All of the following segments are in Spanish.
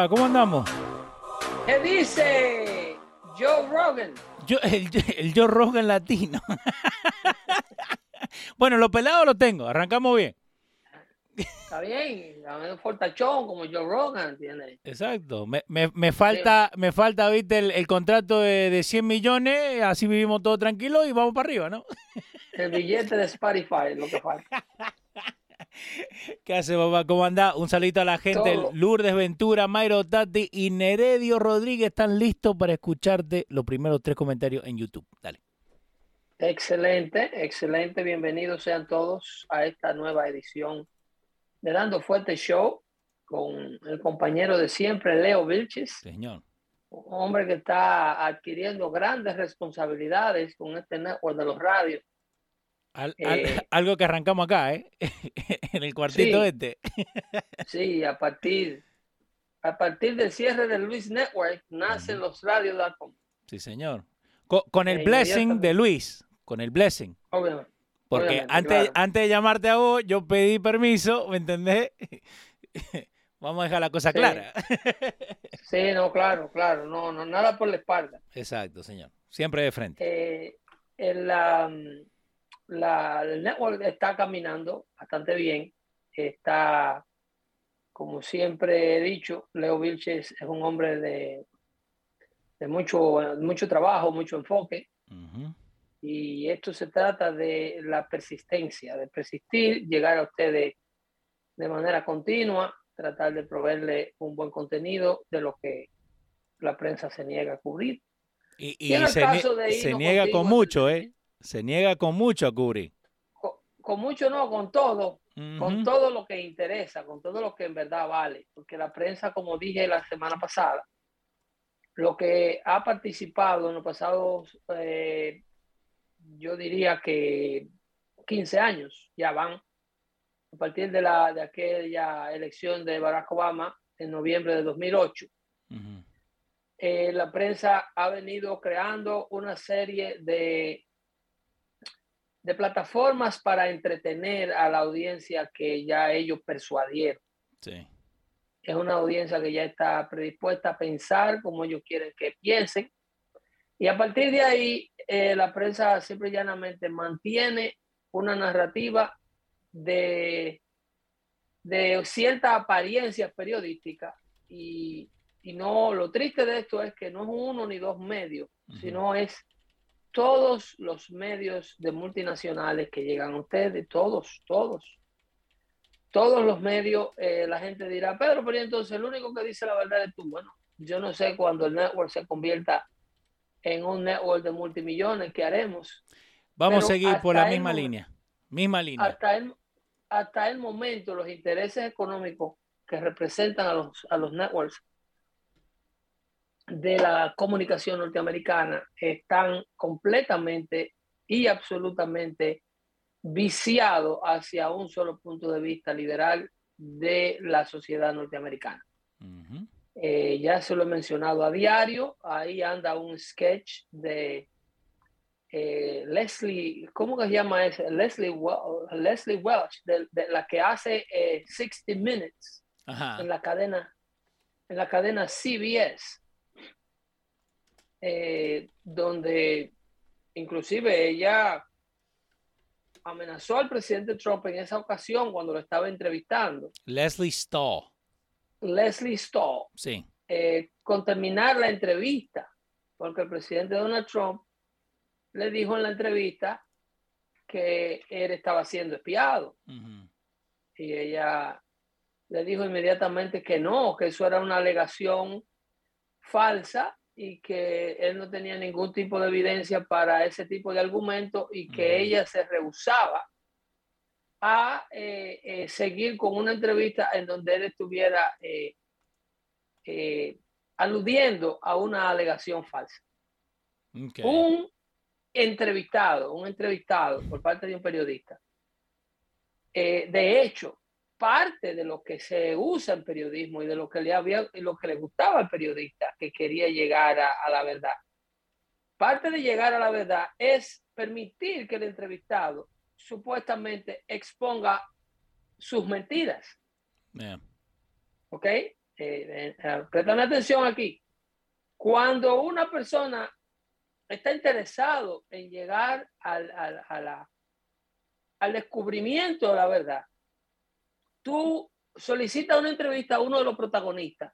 Va? ¿Cómo andamos? ¿Qué dice Joe Rogan? Yo, el, el Joe Rogan latino. bueno, lo pelado lo tengo. Arrancamos bien. Está bien, un fortachón como Joe Rogan tiene. Exacto. Me, me, me falta, me falta, viste, el, el contrato de, de 100 millones, así vivimos todo tranquilo y vamos para arriba, ¿no? El billete de Spotify es lo que falta. ¿Qué hace, papá? ¿Cómo anda? Un saludito a la gente. Todo. Lourdes Ventura, Mayro Tati y Neredio Rodríguez están listos para escucharte los primeros tres comentarios en YouTube. Dale. Excelente, excelente. Bienvenidos sean todos a esta nueva edición de Dando Fuerte Show con el compañero de siempre, Leo Vilches, Señor. un hombre que está adquiriendo grandes responsabilidades con este network de los radios. Al- al- Eh, algo que arrancamos acá, ¿eh? en el cuartito Sí. este. Sí, a partir, a partir del cierre del Luis Network nacen los radios.com. Sí, señor. Co- Con, el Eh, blessing de. Luis. Con el blessing. Obviamente. Porque Obviamente, antes, claro. antes de llamarte a vos, yo pedí permiso, ¿me entendés? Vamos a dejar la cosa Sí. clara. Sí, no, claro, claro, no, no, nada por la espalda. Exacto, señor. Siempre de frente. Eh, el, la- el network está caminando bastante bien. Está, como siempre he dicho, Leo Vilches es un hombre de, de mucho, mucho trabajo, mucho enfoque. Y esto se trata de la persistencia, de persistir, llegar a ustedes de manera continua, tratar de proveerle un buen contenido de lo que la prensa se niega a cubrir. Y, se, nie- caso de se irnos niega contigo con mucho, ¿eh? Se niega con mucho a cubrir. Con, con mucho no, con todo, con todo lo que interesa, con todo lo que en verdad vale, porque la prensa, como dije la semana pasada, lo que ha participado en los pasados, eh, yo diría que 15 años ya van, a partir de, la, de aquella elección de Barack Obama en noviembre de 2008. Ujú. eh, la prensa ha venido creando una serie de, de plataformas para entretener a la audiencia que ya ellos persuadieron. Sí. Es una audiencia que ya está predispuesta a pensar como ellos quieren que piensen. Y a partir de ahí, eh, la prensa simple y llanamente mantiene una narrativa de, de cierta apariencia periodística y, y no, lo triste de esto es que no es uno ni dos medios, sino es todos los medios de multinacionales que llegan a ustedes, todos, todos. Todos los medios, eh, la gente dirá, Pedro, pero ¿y entonces el único que dice la verdad es tú. Bueno, yo no sé cuando el network se convierta en un network de multimillones, ¿qué haremos? Vamos Pero a seguir por la el misma línea. Misma línea. Hasta el, hasta el momento, los intereses económicos que representan a los, a los networks de la comunicación norteamericana están completamente y absolutamente viciados hacia un solo punto de vista liberal de la sociedad norteamericana. Eh, ya se lo he mencionado a diario, ahí anda un sketch de eh, Leslie, ¿cómo que se llama ese? Leslie, Leslie Welch, de, de la que hace eh, 60 Minutes Ajá. en la cadena, en la cadena CBS. Eh, donde inclusive ella amenazó al presidente Trump en esa ocasión cuando lo estaba entrevistando. Leslie Stahl. Leslie Stahl. Sí. Eh, con terminar la entrevista, porque el presidente Donald Trump le dijo en la entrevista que él estaba siendo espiado. Y ella le dijo inmediatamente que no, que eso era una alegación falsa y que él no tenía ningún tipo de evidencia para ese tipo de argumento y que ella se rehusaba a eh, eh, seguir con una entrevista en donde él estuviera eh, aludiendo a una alegación falsa. Un entrevistado, un entrevistado por parte de un periodista. de hecho, parte de lo que se usa en periodismo y de lo que le había y lo que le gustaba al periodista que quería llegar a, la verdad. Parte de llegar a la verdad es permitir que el entrevistado supuestamente exponga sus mentiras. ¿Ok? Eh, eh, eh atención aquí. Cuando una persona está interesado en llegar al, al, al descubrimiento de la verdad, tú solicitas una entrevista a uno de los protagonistas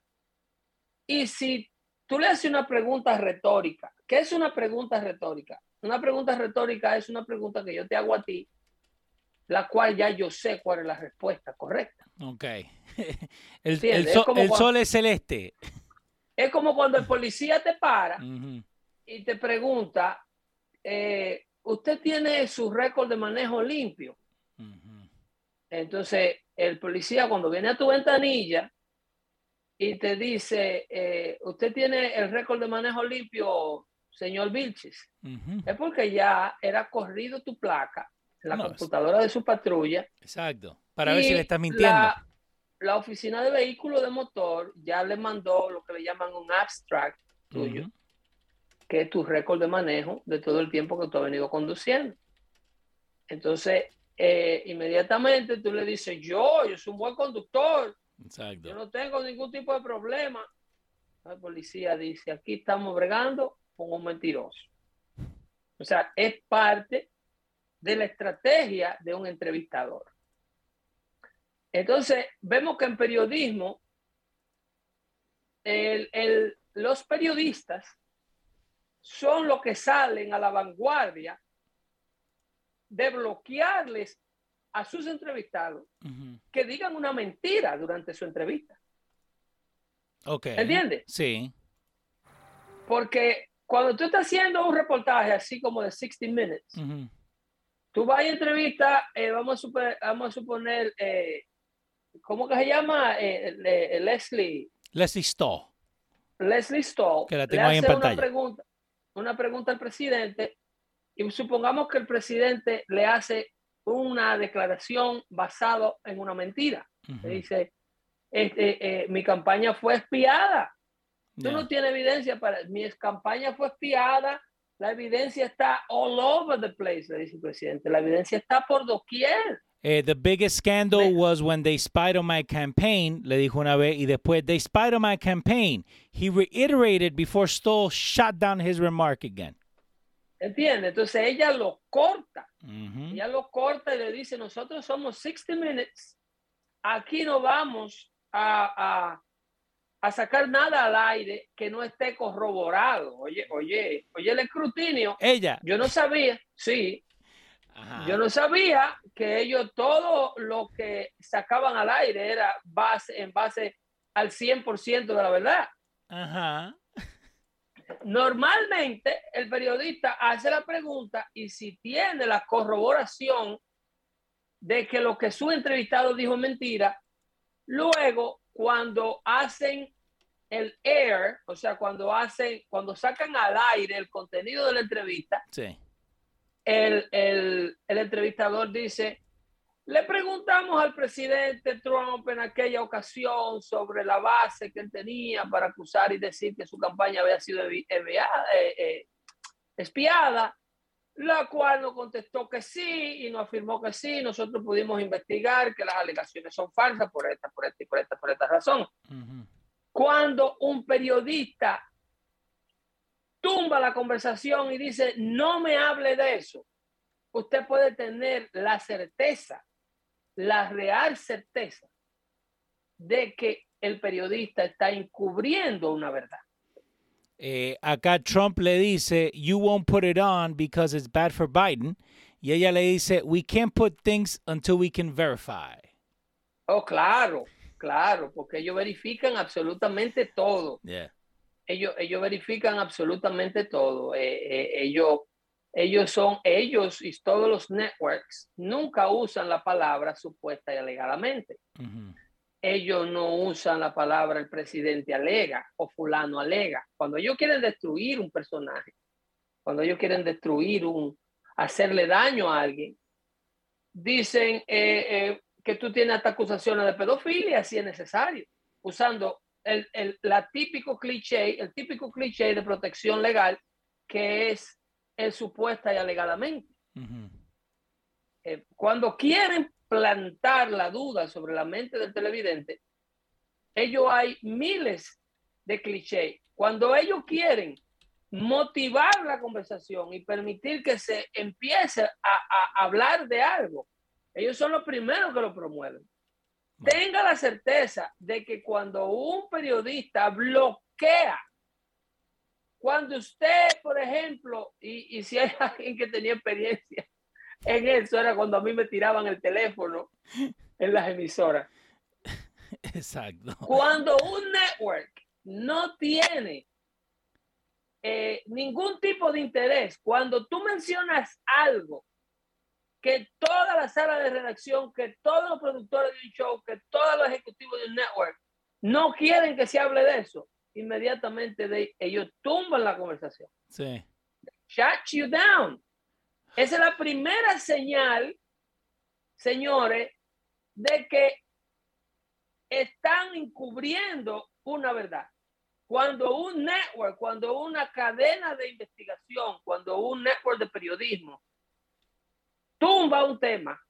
y si tú le haces una pregunta retórica, ¿qué es una pregunta retórica? Una pregunta retórica es una pregunta que yo te hago a ti, la cual ya yo sé cuál es la respuesta correcta. Ok. el, sol es celeste. Es como cuando el policía te para y te pregunta, eh, ¿usted tiene su récord de manejo limpio? Entonces, el policía cuando viene a tu ventanilla y te dice, eh, usted tiene el récord de manejo limpio, señor Vilches, es porque ya era corrido tu placa en la computadora de su patrulla. Exacto, para ver si le estás mintiendo. La, oficina de vehículos de motor ya le mandó lo que le llaman un abstract tuyo, que es tu récord de manejo de todo el tiempo que tú has venido conduciendo. Entonces, eh, inmediatamente tú le dices, yo, yo soy un buen conductor, yo no tengo ningún tipo de problema. La policía dice, aquí estamos bregando con un mentiroso. O sea, es parte de la estrategia de un entrevistador. Entonces, vemos que en periodismo, los periodistas son los que salen a la vanguardia de bloquearles a sus entrevistados que digan una mentira durante su entrevista. Ok. ¿Entiendes? Sí. Porque cuando tú estás haciendo un reportaje así como de 60 Minutes, tú vas a entrevista, eh, vamos, a suponer, vamos a suponer, eh, ¿cómo que se llama? Eh, Leslie. Leslie Stahl. Leslie Stahl. Que la tengo ahí en pantalla. Una pregunta, una pregunta al presidente y supongamos que el presidente le hace una declaración basada en una mentira. Le dice, este, eh, mi campaña fue espiada. Tú no tienes evidencia para... Mi campaña fue espiada. La evidencia está all over the place, le dice el presidente. La evidencia está por doquier. Eh, the biggest scandal was when they spied on my campaign, le dijo una vez, y después, they spied on my campaign. He reiterated before Stoll shot down his remark again. ¿Entiendes? Entonces ella lo corta. Ella lo corta y le dice, nosotros somos 60 Minutes. Aquí no vamos a, a, sacar nada al aire que no esté corroborado. Oye, oye, oye el escrutinio. Ella. Yo no sabía, sí. Yo no sabía que ellos todo lo que sacaban al aire era base, en base al 100% de la verdad. Ajá. Normalmente el periodista hace la pregunta y si tiene la corroboración de que lo que su entrevistado dijo es mentira, luego cuando hacen el air, o sea, cuando hacen, cuando sacan al aire el contenido de la entrevista, el, el entrevistador dice, le preguntamos al presidente Trump en aquella ocasión sobre la base que él tenía para acusar y decir que su campaña había sido eh, eh, espiada, la cual nos contestó que sí y nos afirmó que sí. Nosotros pudimos investigar que las alegaciones son falsas por esta, por esta y por esta, por esta razón. Cuando un periodista tumba la conversación y dice, no me hable de eso, usted puede tener la certeza, la real certeza de que el periodista está encubriendo una verdad. Eh, acá Trump le dice, you won't put it on because it's bad for Biden. Y ella le dice, we can't put things until we can verify. Oh, claro, claro, porque ellos verifican absolutamente todo. Yeah. Ellos, ellos verifican absolutamente todo. Eh, eh, ellos, ellos son, ellos y todos los networks nunca usan la palabra supuesta y alegadamente. Ellos no usan la palabra el presidente alega o fulano alega. Cuando ellos quieren destruir un personaje, cuando ellos quieren destruir un, hacerle daño a alguien, dicen eh, eh, que tú tienes hasta acusaciones de pedofilia si es necesario, usando el, el la típico cliché, el típico cliché de protección legal que es el supuesta y alegadamente. Eh, cuando quieren plantar la duda sobre la mente del televidente, ellos hay miles de clichés. Cuando ellos quieren motivar la conversación y permitir que se empiece a, a hablar de algo, ellos son los primeros que lo promueven. Tenga la certeza de que cuando un periodista bloquea, cuando usted, por ejemplo, y, y si hay alguien que tenía experiencia en eso, era cuando a mí me tiraban el teléfono en las emisoras. Exacto. Cuando un network no tiene eh, ningún tipo de interés, cuando tú mencionas algo que toda la sala de redacción, que todos los productores de un show, que todos los ejecutivos de un network no quieren que se hable de eso, inmediatamente de, ellos tumban la conversación. Sí. Shut you down. Esa es la primera señal, señores, de que están encubriendo una verdad. Cuando un network, cuando una cadena de investigación, cuando un network de periodismo tumba un tema,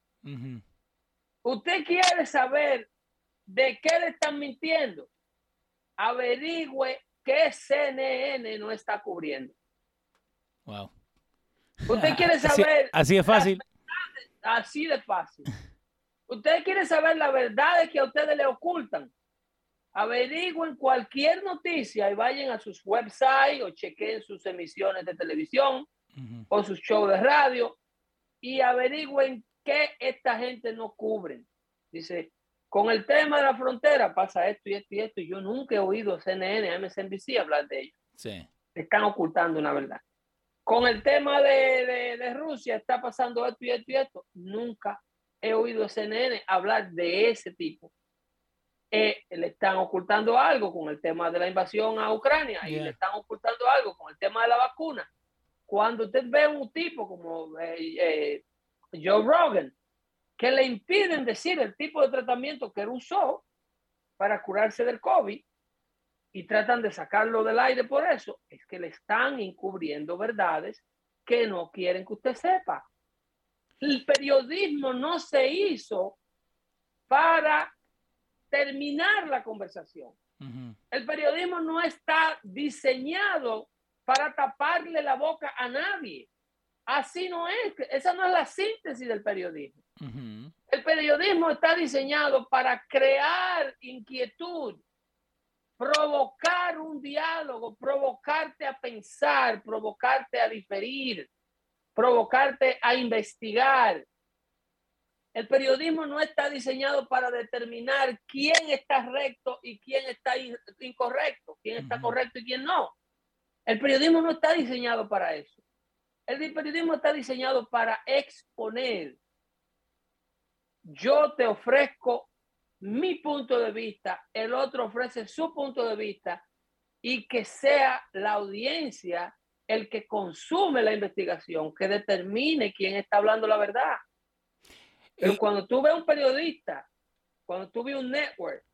usted quiere saber de qué le están mintiendo, averigüe qué CNN no está cubriendo. Wow. Usted quiere Así- saber así es fácil. así de fácil. Usted quiere saber la verdad que a ustedes le ocultan. Averigüen cualquier noticia y vayan a sus websites o chequen sus emisiones de televisión o sus shows de radio y averigüen qué esta gente no cubre. Dice, con el tema de la frontera pasa esto y esto y esto. y Yo nunca he oído CNN, MSNBC hablar de ello. Sí. Están ocultando una verdad. Con el tema de, de- de Rusia está pasando esto y esto y esto. Nunca he oído CNN hablar de ese tipo. Eh, le están ocultando algo con el tema de la invasión a Ucrania y le están ocultando algo con el tema de la vacuna. Cuando usted ve un tipo como eh, eh, Joe Rogan, que le impiden decir el tipo de tratamiento que él usó para curarse del COVID y tratan de sacarlo del aire por eso, es que le están encubriendo verdades que no quieren que usted sepa. El periodismo no se hizo para terminar la conversación. El periodismo no está diseñado para taparle la boca a nadie. Así no es. Esa no es la síntesis del periodismo. El periodismo está diseñado para crear inquietud, provocar un diálogo, provocarte a pensar, provocarte a diferir, provocarte a investigar. El periodismo no está diseñado para determinar quién está recto y quién está in- incorrecto, quién está correcto y quién no. El periodismo no está diseñado para eso. El periodismo está diseñado para exponer. Yo te ofrezco mi punto de vista, el otro ofrece su punto de vista y que sea la audiencia el que consume la investigación, que determine quién está hablando la verdad. Pero Y- cuando tú ves un periodista, cuando tú ves un network,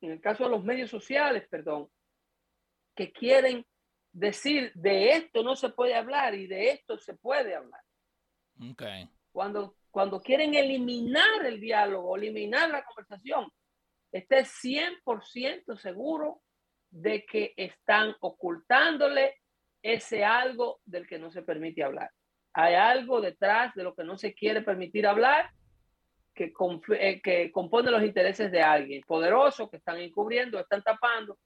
en el caso de los medios sociales, perdón, que quieren decir de esto no se puede hablar y de esto se puede hablar. Okay. Cuando, cuando quieren eliminar el diálogo, eliminar la conversación, esté 100% seguro de que están ocultándole ese algo del que no se permite hablar. Hay algo detrás de lo que no se quiere permitir hablar que, eh, que compone los intereses de alguien poderoso que están encubriendo, están tapando.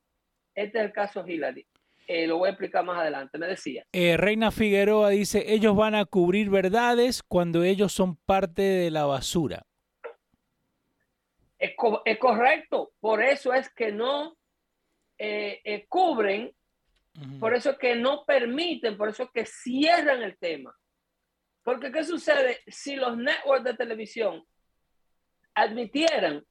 Este es el caso Hillary. Eh, lo voy a explicar más adelante. Me decía. Eh, Reina Figueroa dice, ellos van a cubrir verdades cuando ellos son parte de la basura. Es, correcto. Por eso es que no eh, cubren, por eso es que no permiten, por eso es que cierran el tema. Porque ¿qué sucede si los networks de televisión admitieran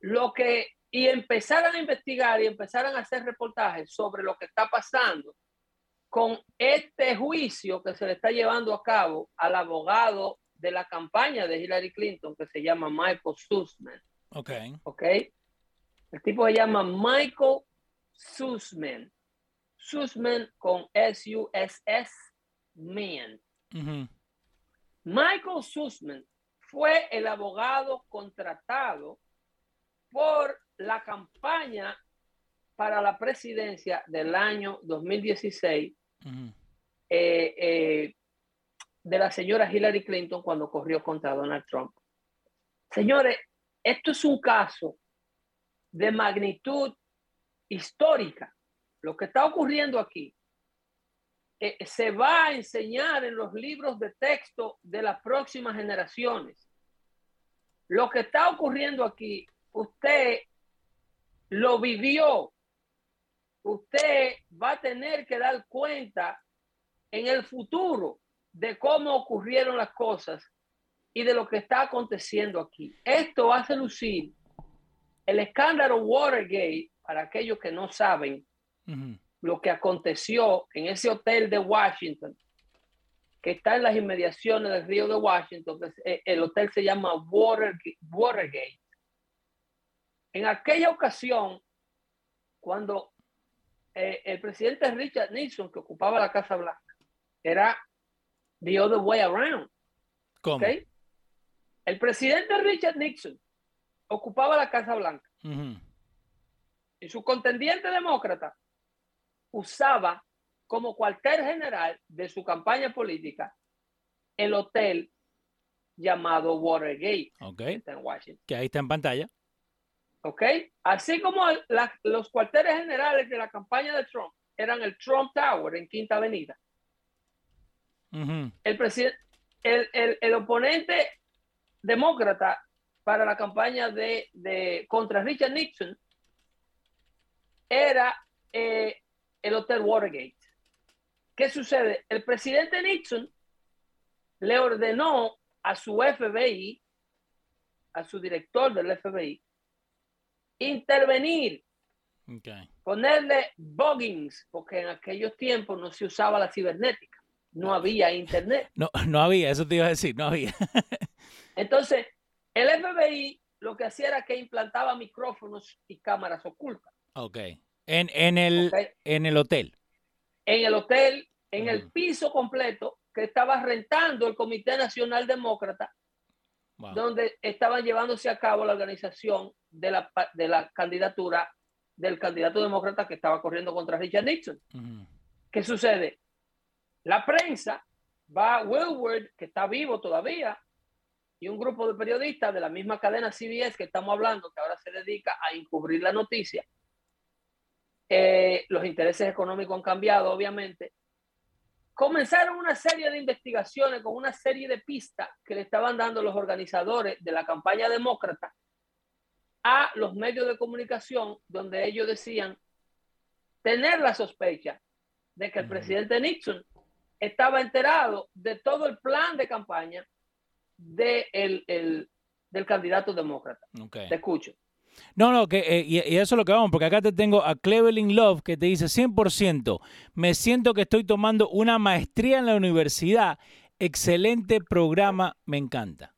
lo que y empezaran a investigar y empezaran a hacer reportajes sobre lo que está pasando con este juicio que se le está llevando a cabo al abogado de la campaña de Hillary Clinton que se llama Michael Sussman. Ok. Ok. El tipo se llama Michael Sussman. Sussman con S-U-S-S, man. Michael Sussman fue el abogado contratado por la campaña para la presidencia del año 2016 eh, eh, de la señora Hillary Clinton cuando corrió contra Donald Trump. Señores, esto es un caso de magnitud histórica. Lo que está ocurriendo aquí eh, se va a enseñar en los libros de texto de las próximas generaciones. Lo que está ocurriendo aquí, usted lo vivió. Usted va a tener que dar cuenta en el futuro de cómo ocurrieron las cosas y de lo que está aconteciendo aquí. Esto hace lucir el escándalo Watergate, para aquellos que no saben, lo que aconteció en ese hotel de Washington, que está en las inmediaciones del río de Washington, eh, el hotel se llama Watergate. En aquella ocasión, cuando eh, el presidente Richard Nixon, que ocupaba la Casa Blanca, era the other way around. ¿Cómo? El presidente Richard Nixon ocupaba la Casa Blanca. Y su contendiente demócrata usaba como cuartel general de su campaña política el hotel llamado Watergate. en Washington. Que ahí está en pantalla. ¿Ok? Así como los cuarteles generales de la campaña de Trump eran el Trump Tower en Quinta Avenida. El presidente, el, oponente demócrata para la campaña de, de contra Richard Nixon era eh, el Hotel Watergate. ¿Qué sucede? El presidente Nixon le ordenó a su FBI, a su director del FBI, intervenir, ponerle buggings, porque en aquellos tiempos no se usaba la cibernética, no había internet. No, no había, eso te iba a decir, no había. Entonces, el FBI lo que hacía era que implantaba micrófonos y cámaras ocultas. Ok. En, en, el, en el hotel. En el hotel, en el piso completo que estaba rentando el Comité Nacional Demócrata, donde estaban llevándose a cabo la organización de la, de la candidatura del candidato demócrata que estaba corriendo contra Richard Nixon. ¿Qué sucede? La prensa va a Wilward, que está vivo todavía, y un grupo de periodistas de la misma cadena CBS que estamos hablando, que ahora se dedica a encubrir la noticia, eh, los intereses económicos han cambiado, obviamente. Comenzaron una serie de investigaciones con una serie de pistas que le estaban dando los organizadores de la campaña demócrata a los medios de comunicación, donde ellos decían tener la sospecha de que el presidente Nixon estaba enterado de todo el plan de campaña de el, del candidato demócrata. Te escucho. No, no, que, eh, y, eso es lo que vamos, porque acá te tengo a Cleveland Love que te dice 100%, me siento que estoy tomando una maestría en la universidad, excelente programa, me encanta.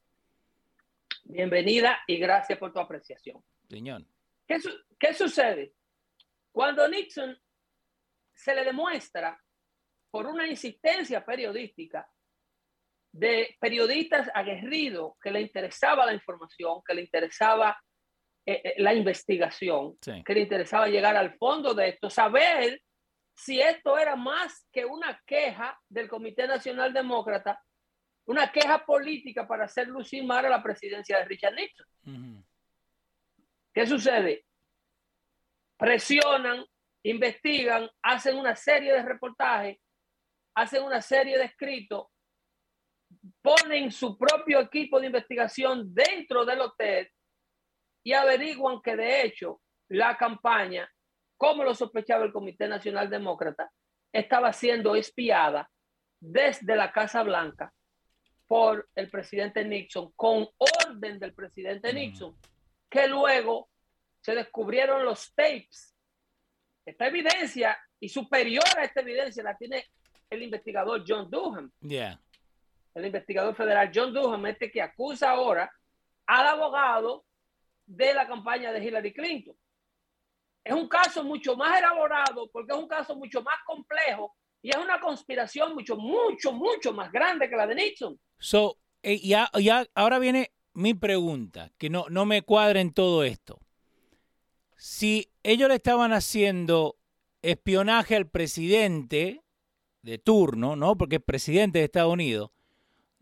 Bienvenida y gracias por tu apreciación. Señor. ¿Qué, ¿Qué sucede? Cuando Nixon se le demuestra por una insistencia periodística de periodistas aguerridos que le interesaba la información, que le interesaba eh, eh, la investigación, que le interesaba llegar al fondo de esto, saber si esto era más que una queja del Comité Nacional Demócrata, una queja política para hacer lucir mal a la presidencia de Richard Nixon. ¿Qué sucede? Presionan, investigan, hacen una serie de reportajes, hacen una serie de escritos, ponen su propio equipo de investigación dentro del hotel y averiguan que de hecho la campaña, como lo sospechaba el Comité Nacional Demócrata, estaba siendo espiada desde la Casa Blanca por el presidente Nixon, con orden del presidente Nixon, que luego se descubrieron los tapes. Esta evidencia y superior a esta evidencia la tiene el investigador John Durham. El investigador federal John Durham, este que acusa ahora al abogado de la campaña de Hillary Clinton. Es un caso mucho más elaborado porque es un caso mucho más complejo y es una conspiración mucho, mucho, mucho más grande que la de Nixon. So, eh, ya, ahora viene mi pregunta, que no, no me cuadra en todo esto. Si ellos le estaban haciendo espionaje al presidente de turno, ¿no? Porque es presidente de Estados Unidos,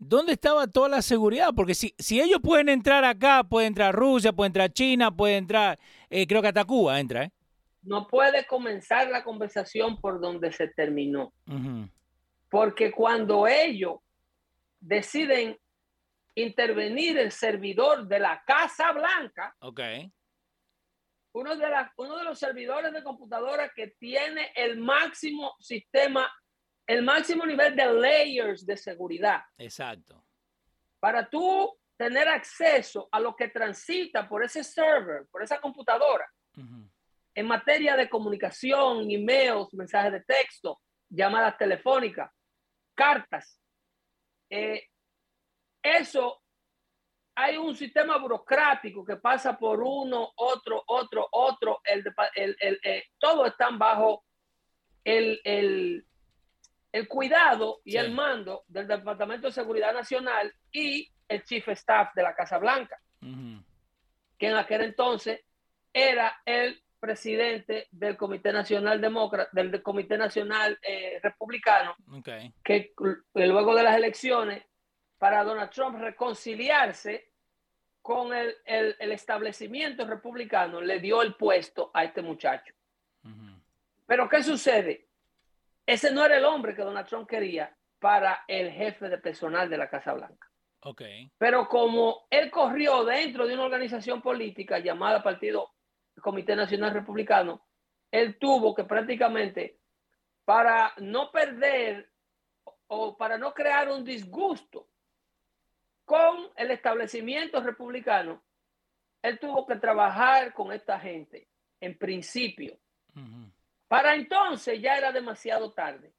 ¿dónde estaba toda la seguridad? Porque si, si ellos pueden entrar acá, puede entrar Rusia, puede entrar China, puede entrar, eh, creo que hasta Cuba entra, ¿eh? No puede comenzar la conversación por donde se terminó. Porque cuando ellos deciden intervenir el servidor de la Casa Blanca, okay. uno, de uno de los servidores de computadora que tiene el máximo sistema el máximo nivel de layers de seguridad. Exacto. Para tú tener acceso a lo que transita por ese server, por esa computadora, en materia de comunicación, emails, mensajes de texto, llamadas telefónicas, cartas. Eh, eso hay un sistema burocrático que pasa por uno, otro, otro, otro. El, el, el, eh, todos están bajo el, el cuidado y el mando del Departamento de Seguridad Nacional y el Chief Staff de la Casa Blanca, que en aquel entonces era el presidente del Comité Nacional Demócrata, del, Comité Nacional eh, Republicano, que luego de las elecciones, para Donald Trump reconciliarse con el, establecimiento republicano, le dio el puesto a este muchacho. Pero ¿qué sucede? Ese no era el hombre que Donald Trump quería para el jefe de personal de la Casa Blanca. Okay. Pero como él corrió dentro de una organización política llamada Partido Comité Nacional Republicano, él tuvo que prácticamente, para no perder o para no crear un disgusto con el establecimiento republicano, él tuvo que trabajar con esta gente en principio. Para entonces ya era demasiado tarde.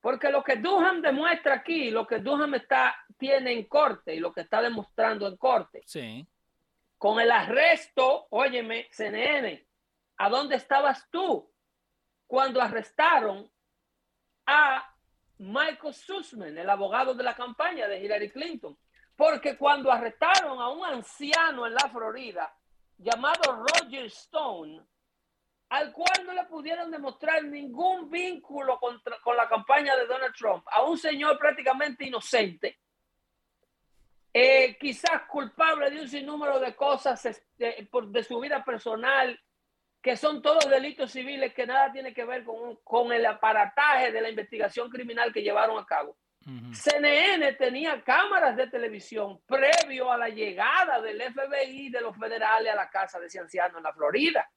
Porque lo que Duham demuestra aquí, lo que Duham está, tiene en corte y lo que está demostrando en corte, sí. con el arresto, óyeme, CNN, ¿a dónde estabas tú cuando arrestaron a Michael Sussman, el abogado de la campaña de Hillary Clinton? Porque cuando arrestaron a un anciano en la Florida llamado Roger Stone, al cual no le pudieron demostrar ningún vínculo con la campaña de Donald Trump, a un señor prácticamente inocente, eh, quizás culpable de un sinnúmero de cosas este, de su vida personal, que son todos delitos civiles que nada tiene que ver con, con el aparataje de la investigación criminal que llevaron a cabo. CNN tenía cámaras de televisión previo a la llegada del FBI de los federales a la casa de ese anciano en la Florida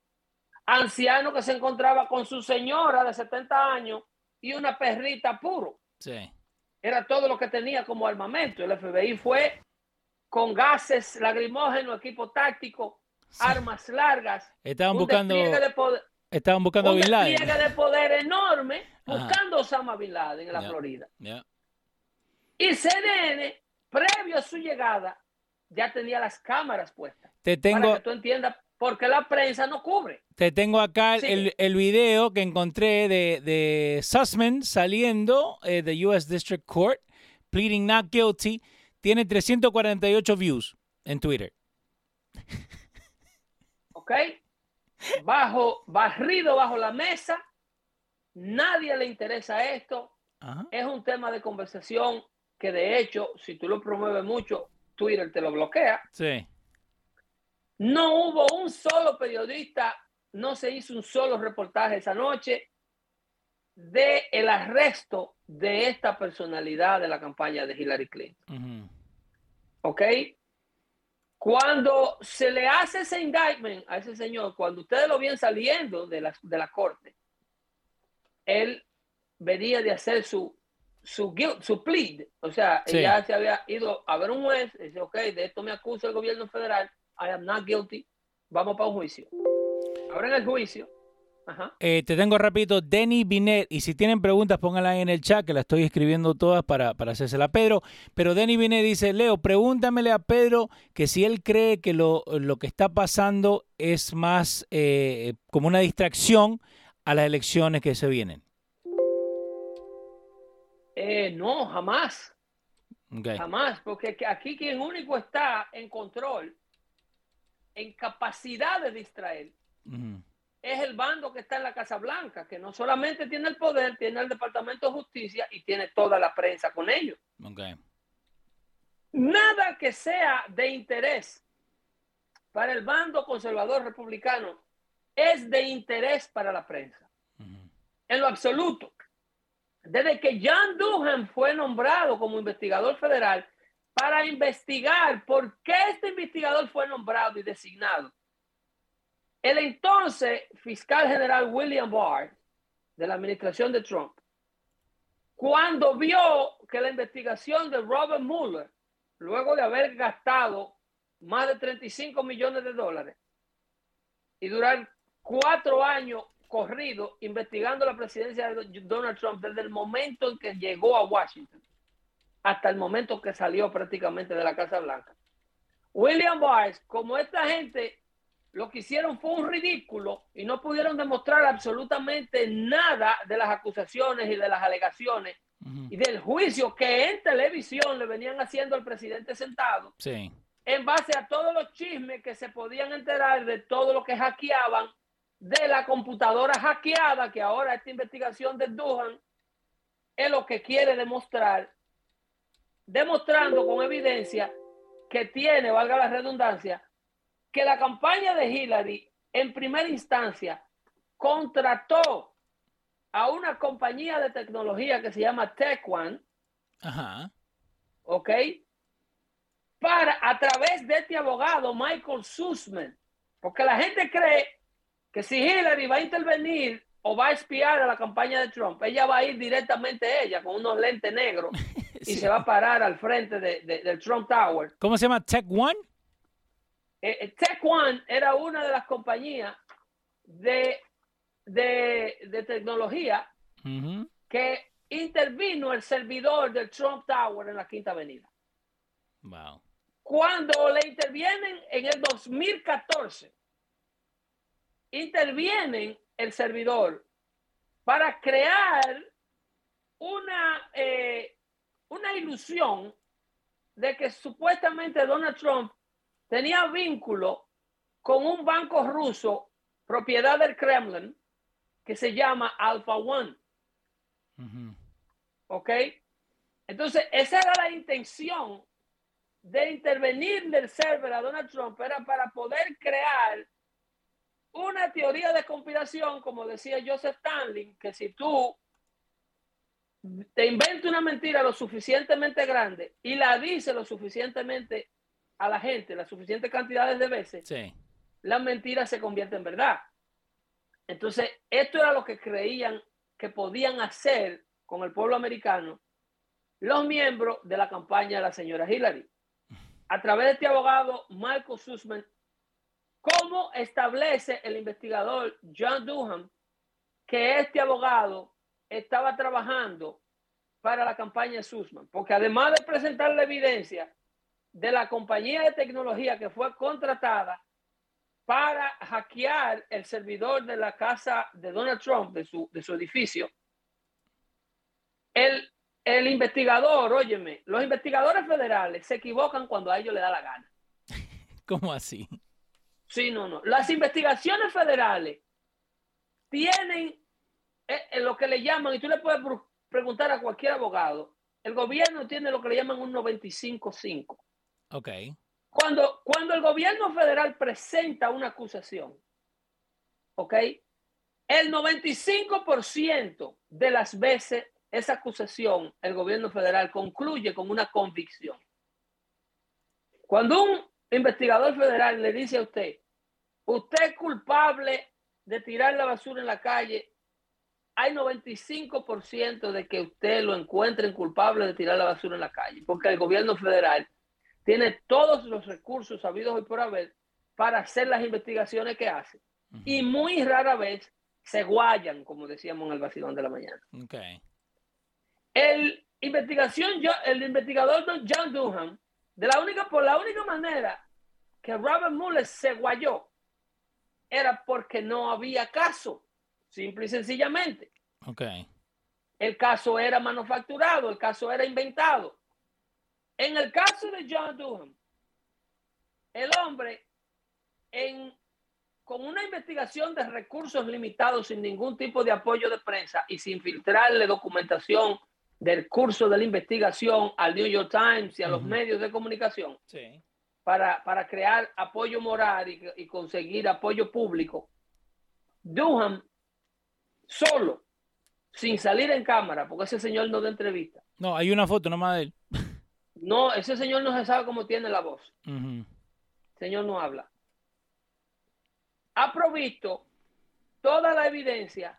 anciano que se encontraba con su señora de 70 años y una perrita puro. Sí. Era todo lo que tenía como armamento. El FBI fue con gases lacrimógenos, equipo táctico, armas largas. Estaban buscando. estaban buscando un Bin Laden. de poder enorme buscando a Osama Bin Laden en la Florida. Y CNN, previo a su llegada, ya tenía las cámaras puestas. Te tengo. Para que tú entiendas porque la prensa no cubre. Te tengo acá el, el, video que encontré de, de Sussman saliendo eh, de US District Court, pleading not guilty. Tiene 348 views en Twitter. Ok. Bajo, barrido bajo la mesa. Nadie le interesa esto. Es un tema de conversación que de hecho, si tú lo promueves mucho, Twitter te lo bloquea. Sí. No hubo un solo periodista, no se hizo un solo reportaje esa noche de el arresto de esta personalidad de la campaña de Hillary Clinton. ¿Ok? Cuando se le hace ese indictment a ese señor, cuando ustedes lo ven saliendo de la, de la corte, él venía de hacer su, su, su plead. O sea, ya se había ido a ver un juez, dice, ok, de esto me acusa el gobierno federal, I am not guilty, vamos para un juicio. Ahora en el juicio, eh, te tengo rapidito, Denny Binet, y si tienen preguntas pónganlas en el chat, que la estoy escribiendo todas para, para hacérsela a Pedro. Pero Denny Binet dice, Leo, pregúntamele a Pedro que si él cree que lo, lo que está pasando es más eh, como una distracción a las elecciones que se vienen. Eh, no, jamás. Jamás, porque aquí quien único está en control, en capacidad de distraer, es el bando que está en la Casa Blanca, que no solamente tiene el poder, tiene el Departamento de Justicia y tiene toda la prensa con ellos. Nada que sea de interés para el bando conservador republicano es de interés para la prensa. En lo absoluto. Desde que John Duhan fue nombrado como investigador federal para investigar por qué este investigador fue nombrado y designado, el entonces fiscal general William Barr de la administración de Trump, cuando vio que la investigación de Robert Mueller, luego de haber gastado más de 35 millones de dólares y durar cuatro años corrido investigando la presidencia de Donald Trump desde el momento en que llegó a Washington hasta el momento que salió prácticamente de la Casa Blanca. William Barr, como esta gente lo que hicieron fue un ridículo y no pudieron demostrar absolutamente nada de las acusaciones y de las alegaciones y del juicio que en televisión le venían haciendo al presidente sentado. Sí. En base a todos los chismes que se podían enterar de todo lo que hackeaban de la computadora hackeada, que ahora esta investigación de Duhan es lo que quiere demostrar, demostrando con evidencia que tiene, valga la redundancia, que la campaña de Hillary en primera instancia contrató a una compañía de tecnología que se llama TechOne. Ajá. ¿Ok? Para, a través de este abogado, Michael Sussman. Porque la gente cree que si Hillary va a intervenir o va a espiar a la campaña de Trump, ella va a ir directamente ella con unos lentes negros y se va a parar al frente de, del Trump Tower. ¿Cómo se llama? Tech One. Eh, eh, Tech One era una de las compañías de, de, tecnología que intervino el servidor del Trump Tower en la Quinta Avenida. Wow. Cuando le intervienen en el 2014, intervienen el servidor para crear una, eh, una ilusión de que supuestamente Donald Trump tenía vínculo con un banco ruso, propiedad del Kremlin, que se llama Alpha One. ¿Ok? Entonces, esa era la intención de intervenir del server a Donald Trump, era para poder crear una teoría de conspiración, como decía Joseph Stanley, que si tú te inventas una mentira lo suficientemente grande y la dices lo suficientemente a la gente las suficientes cantidades de veces, la mentira se convierte en verdad. Entonces, esto era lo que creían que podían hacer con el pueblo americano los miembros de la campaña de la señora Hillary. A través de este abogado, Michael Sussman, ¿cómo establece el investigador John Duham que este abogado estaba trabajando para la campaña de Sussman? Porque además de presentar la evidencia, de la compañía de tecnología que fue contratada para hackear el servidor de la casa de Donald Trump, de su, de su edificio, el, el investigador, óyeme, los investigadores federales se equivocan cuando a ellos les da la gana. ¿Cómo así? Sí, no, no. Las investigaciones federales tienen, e, en lo que le llaman, y tú le puedes preguntar a cualquier abogado, el gobierno tiene lo que le llaman un 95-5. Ok. Cuando, cuando el gobierno federal presenta una acusación, ¿ok? El 95% de las veces esa acusación, el gobierno federal concluye con una convicción. Cuando un investigador federal le dice a usted, usted es culpable de tirar la basura en la calle, hay 95% de que usted lo encuentre culpable de tirar la basura en la calle, porque el gobierno federal tiene todos los recursos habidos hoy por haber para hacer las investigaciones que hace. Y muy rara vez se guayan, como decíamos en el vacilón de la mañana. Okay. El, investigación, el investigador John Durham, de la única, por la única manera que Robert Mueller se guayó era porque no había caso, simple y sencillamente. Okay. El caso era manufacturado, el caso era inventado. En el caso de John Durham, el hombre en, con una investigación de recursos limitados sin ningún tipo de apoyo de prensa y sin filtrarle documentación del curso de la investigación al New York Times y a los medios de comunicación para, para, crear apoyo moral y, y, conseguir apoyo público. Durham solo, sin salir en cámara, porque ese señor no da entrevista. No, hay una foto nomás de él. No, ese señor no se sabe cómo tiene la voz. señor no habla. Ha provisto toda la evidencia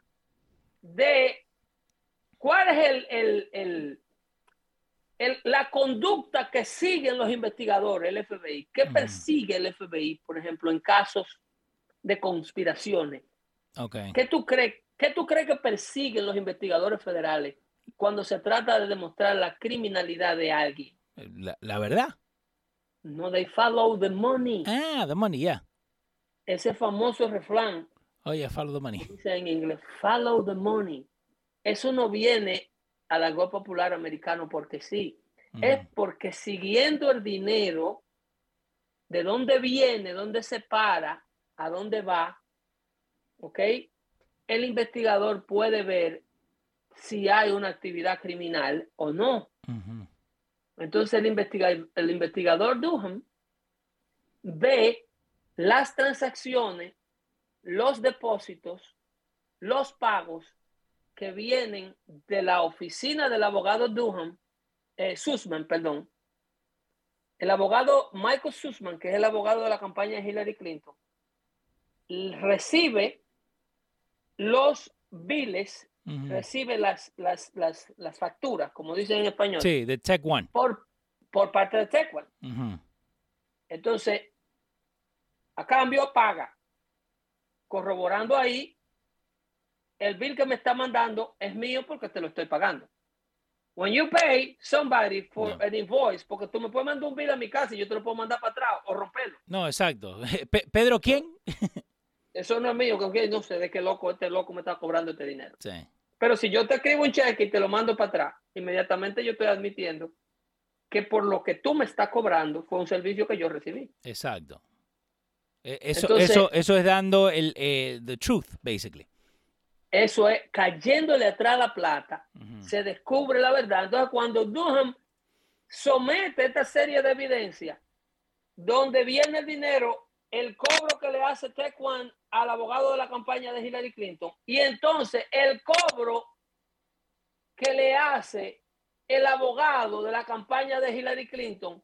de cuál es el, el, la conducta que siguen los investigadores, el FBI. ¿Qué persigue el FBI, por ejemplo, en casos de conspiraciones? Okay. ¿Qué, tú crees, ¿Qué tú crees que persiguen los investigadores federales cuando se trata de demostrar la criminalidad de alguien? La, verdad. No, they follow the money. Ah, the money, yeah. Ese famoso refrán. Oh, yeah, follow the money. Dice en inglés, follow the money. Eso no viene al algo popular americano porque sí. Es porque siguiendo el dinero, de dónde viene, dónde se para, a dónde va, ¿ok? El investigador puede ver si hay una actividad criminal o no. Entonces el, investigador, el investigador Durham ve las transacciones, los depósitos, los pagos que vienen de la oficina del abogado Durham, eh, Sussman, perdón. El abogado Michael Sussman, que es el abogado de la campaña de Hillary Clinton, recibe los biles recibe las, las, las, las, facturas, como dicen en español. Sí, de Tech One. Por, por parte de Tech One. Entonces, a cambio paga. Corroborando ahí, el bill que me está mandando es mío porque te lo estoy pagando. When you pay somebody for an invoice, porque tú me puedes mandar un bill a mi casa y yo te lo puedo mandar para atrás o romperlo. No, exacto. Pedro, ¿quién? Eso no es mío, que no sé de qué loco este loco me está cobrando este dinero. Sí. Pero si yo te escribo un cheque y te lo mando para atrás, inmediatamente yo estoy admitiendo que por lo que tú me estás cobrando fue un servicio que yo recibí. Exacto. E, eso, eso, eso es dando el eh, the truth, basically. Eso es cayéndole atrás la plata, se descubre la verdad. Entonces, cuando Durham somete esta serie de evidencia, donde viene el dinero el cobro que le hace Tequan al abogado de la campaña de Hillary Clinton y entonces el cobro que le hace el abogado de la campaña de Hillary Clinton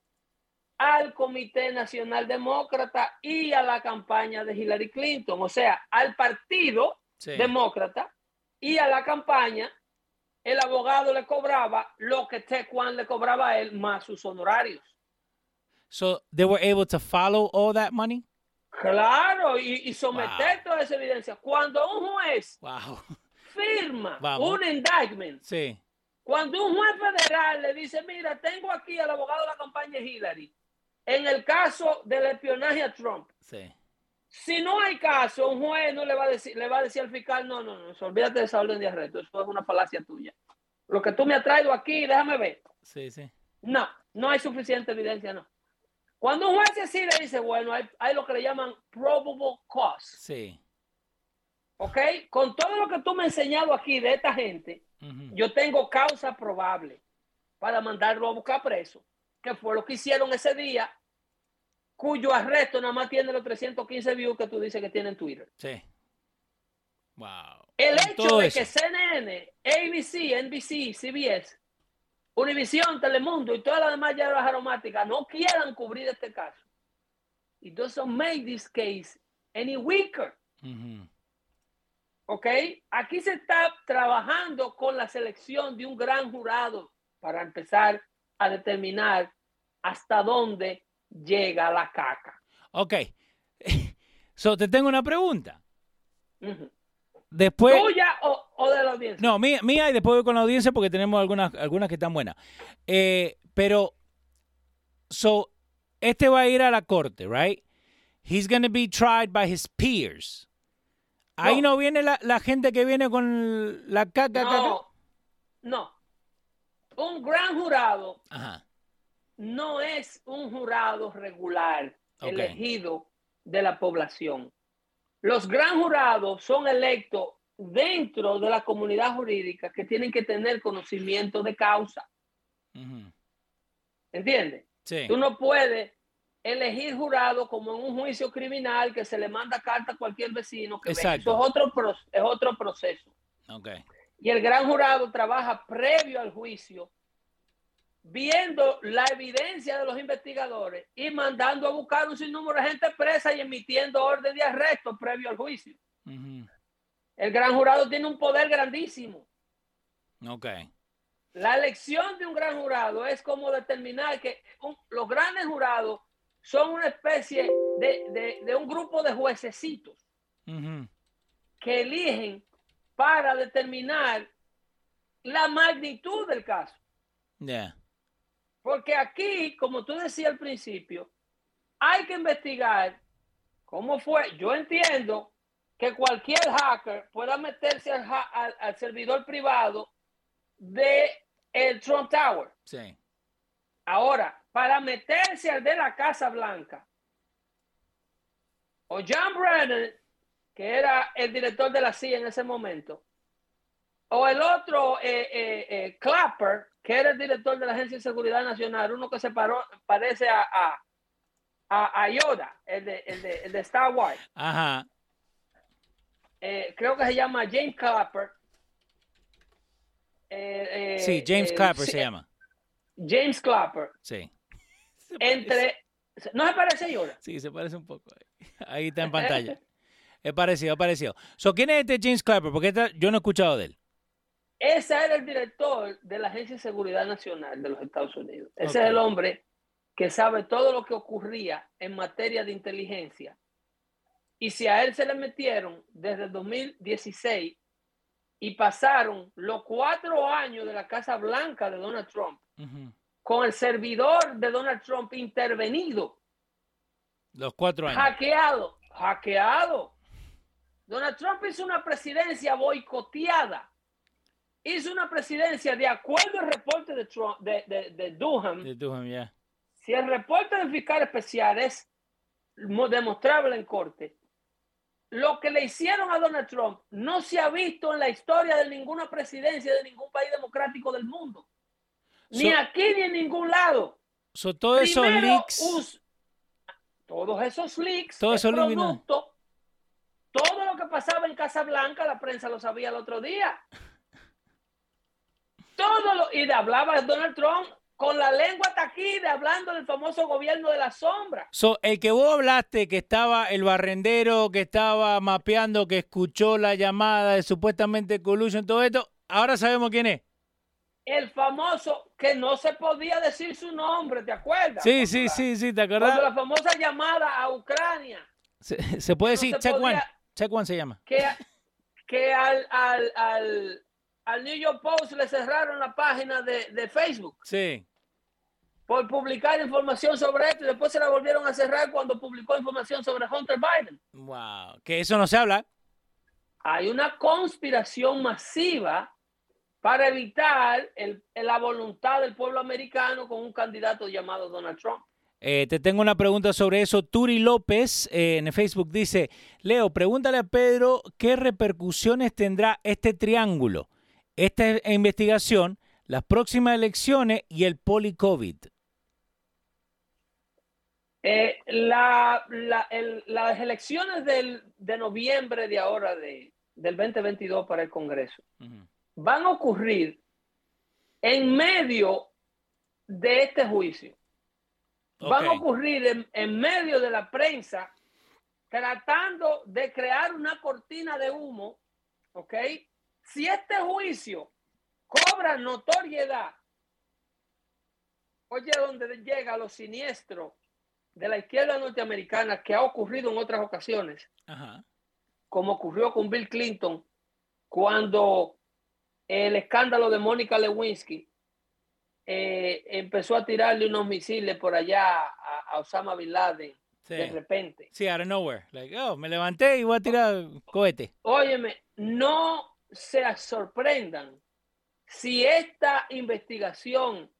al Comité Nacional Demócrata y a la campaña de Hillary Clinton, o sea, al partido demócrata y a la campaña, el abogado le cobraba lo que Tequan le cobraba a él más sus honorarios. So they were able to follow all that money? Claro, y, someter toda esa evidencia. Cuando un juez firma un indictment, sí. cuando un juez federal le dice, mira, tengo aquí al abogado de la campaña Hillary, en el caso del espionaje a Trump. Sí. Si no hay caso, un juez no le va a decir, le va a decir al fiscal, no, no, no, olvídate de esa orden de arresto, eso es una falacia tuya. Lo que tú me has traído aquí, déjame ver. Sí, sí. No, no hay suficiente evidencia, no. Cuando un juez le dice, bueno, hay, lo que le llaman probable cause. Sí. ¿Ok? Con todo lo que tú me has enseñado aquí de esta gente, yo tengo causa probable para mandarlo a buscar preso, que fue lo que hicieron ese día, cuyo arresto nada más tiene los 315 views que tú dices que tiene en Twitter. Sí. Wow. El hecho de eso. que CNN, ABC, NBC, CBS, Univision, Telemundo y todas las demás hierbas aromáticas no quieran cubrir este caso. It doesn't make this case any weaker. ¿Ok? Aquí se está trabajando con la selección de un gran jurado para empezar a determinar hasta dónde llega la caca. Ok. So, te tengo una pregunta. Ujú. Después. ¿Tuya o, o de la audiencia? No, mía, mía y después voy con la audiencia porque tenemos algunas, algunas que están buenas. Eh, pero, so, este va a ir a la corte, right? He's going to be tried by his peers. Ahí No. viene la, la gente que viene con la caca, caca. No, no. Un gran jurado Ajá. no es un jurado regular elegido de la población. Los gran jurados son electos dentro de la comunidad jurídica que tienen que tener conocimiento de causa. Ujú. ¿Entiendes? Sí. Tú no puedes elegir jurado como en un juicio criminal que se le manda carta a cualquier vecino. Que. Exacto. Eso es otro, es otro proceso. Ok. Y el gran jurado trabaja previo al juicio, viendo la evidencia de los investigadores y mandando a buscar un sinnúmero de gente presa y emitiendo orden de arresto previo al juicio. El gran jurado tiene un poder grandísimo. Ok. La elección de un gran jurado es como determinar que un- los grandes jurados son una especie de, de- de un grupo de juececitos que eligen para determinar la magnitud del caso. Yeah. Porque aquí, como tú decías al principio, hay que investigar cómo fue. Yo entiendo que cualquier hacker pueda meterse al, ha- al- al servidor privado de el Trump Tower. Sí. Ahora, para meterse al de la Casa Blanca, o John Brennan, que era el director de la CIA en ese momento, o el otro eh, eh, eh, Clapper, que era el director de la Agencia de Seguridad Nacional, uno que se paró, parece a, a, a- a Yoda, el de, el, de, el de Star Wars. Ajá. Creo que se llama James Clapper. Sí, James Clapper se llama. James Clapper. Sí. Entre. ¿No se parece a Yoda? Sí, se parece un poco. Ahí, Ahí está en pantalla. Es parecido, es parecido. So, ¿Quién es este James Clapper? Porque esta- yo no he escuchado de él. Ese era el director de la Agencia de Seguridad Nacional de los Estados Unidos. Ese es el hombre que sabe todo lo que ocurría en materia de inteligencia. Y si a él se le metieron desde el 2016 y pasaron los cuatro años de la Casa Blanca de Donald Trump con el servidor de Donald Trump intervenido, Los cuatro años. hackeado, hackeado. Donald Trump hizo una presidencia boicoteada. Hizo una presidencia de acuerdo al reporte de, Trump, de, de, de Durham. De Durham, ya. Si el reporte del fiscal especial es mo- demostrable en corte, lo que le hicieron a Donald Trump no se ha visto en la historia de ninguna presidencia de ningún país democrático del mundo. Ni aquí ni en ningún lado. So, todos esos leaks. us- todos esos leaks, Todo es eso producto, todo lo que pasaba en Casa Blanca, la prensa lo sabía el otro día. Todo lo, y de hablaba Donald Trump con la lengua hasta aquí, de hablando del famoso gobierno de la sombra. So, el que vos hablaste, que estaba el barrendero, que estaba mapeando, que escuchó la llamada de supuestamente collusion, todo esto, ahora sabemos quién es. El famoso que no se podía decir su nombre, ¿te acuerdas? Sí, sí, sí, sí, ¿te Cuando acordás? la famosa llamada a Ucrania, Se, se puede no decir, se check one. podía- Check one se llama. que, que al, al, al, al New York Post le cerraron la página de, de Facebook Sí. por publicar información sobre esto y después se la volvieron a cerrar cuando publicó información sobre Hunter Biden. Wow. Que eso no se habla. Hay una conspiración masiva para evitar el- la voluntad del pueblo americano con un candidato llamado Donald Trump. Eh, te tengo una pregunta sobre eso. Turi López eh, en Facebook dice, Leo, pregúntale a Pedro qué repercusiones tendrá este triángulo, esta investigación, las próximas elecciones y el poli-COVID. Eh, la, las elecciones del, de noviembre de ahora, de, del 2022 para el Congreso, van a ocurrir en medio de este juicio. Van a ocurrir en, en, medio de la prensa tratando de crear una cortina de humo, ¿ok? Si este juicio cobra notoriedad, oye, donde llega lo siniestro de la izquierda norteamericana que ha ocurrido en otras ocasiones, como ocurrió con Bill Clinton cuando el escándalo de Mónica Lewinsky eh, empezó a tirarle unos misiles por allá a, Osama Bin Laden de repente. Sí, out of nowhere. Like, oh, me levanté y voy a tirar cohete. Óyeme, no se sorprendan si esta investigación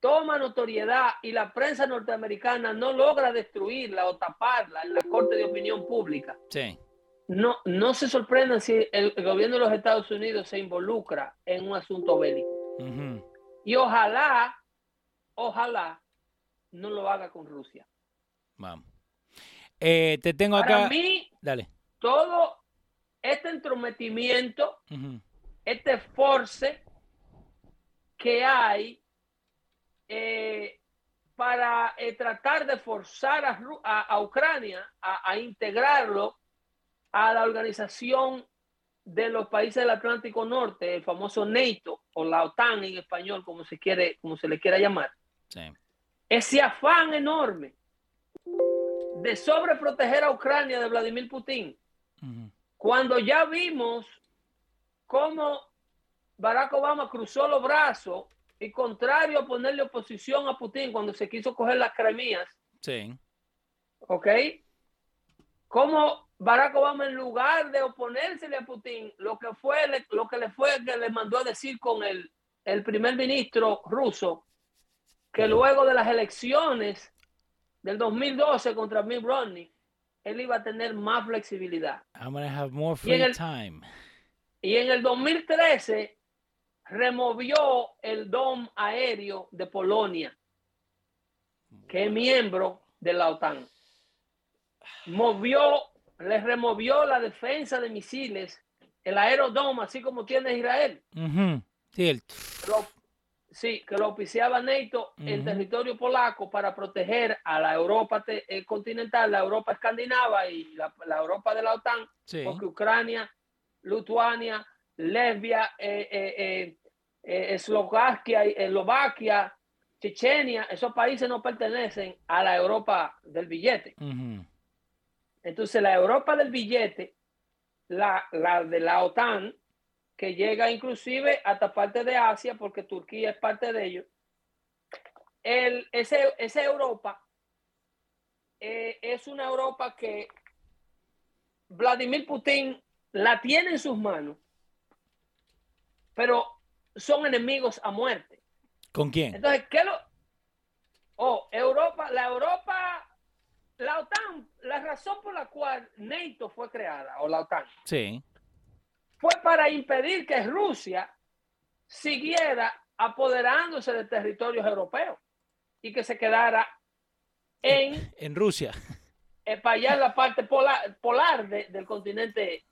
toma notoriedad y la prensa norteamericana no logra destruirla o taparla en la Corte de Opinión Pública, sí. no, no se sorprendan si el, gobierno de los Estados Unidos se involucra en un asunto bélico. Y ojalá, ojalá no lo haga con Rusia. Vamos. Eh, te tengo acá. Para mí, Dale. todo este entrometimiento, este force que hay eh, para eh, tratar de forzar a, Ucrania a, integrarlo a la organización de los países del Atlántico Norte, el famoso NATO o la OTAN en español, como se quiere, como se le quiera llamar. Ese afán enorme de sobreproteger a Ucrania de Vladimir Putin, cuando ya vimos cómo Barack Obama cruzó los brazos y contrario a ponerle oposición a Putin cuando se quiso coger las cremías. Sí. ¿Ok? Como Barack Obama en lugar de oponérsele a Putin, lo que fue lo que le fue que le mandó a decir con el, el primer ministro ruso que luego de las elecciones del 2012 contra Mitt Romney, él iba a tener más flexibilidad. I'm gonna have more free time. Y en el 2013 removió el DOM aéreo de Polonia, que es miembro de la OTAN. Movió, le removió la defensa de misiles, el aerodom, así como tiene Israel. sí, que lo oficiaba NATO en territorio polaco para proteger a la Europa eh, continental, la Europa escandinava y la, Europa de la OTAN, porque Ucrania, Lituania, Lesbia, eh, eh, eh, eh Eslovaquia, Eslovaquia, Chechenia, esos países no pertenecen a la Europa del billete. Entonces, la Europa del billete, la, la, de la OTAN, que llega inclusive hasta parte de Asia, porque Turquía es parte de ello, el, ese, esa Europa eh, es una Europa que Vladimir Putin la tiene en sus manos pero son enemigos a muerte. ¿Con quién? Entonces, ¿qué lo...? Oh, Europa, la Europa, la OTAN, la razón por la cual NATO fue creada, o la OTAN, sí. Fue para impedir que Rusia siguiera apoderándose de territorios europeos y que se quedara en... En Rusia. Eh, para allá en la parte polar, polar del continente,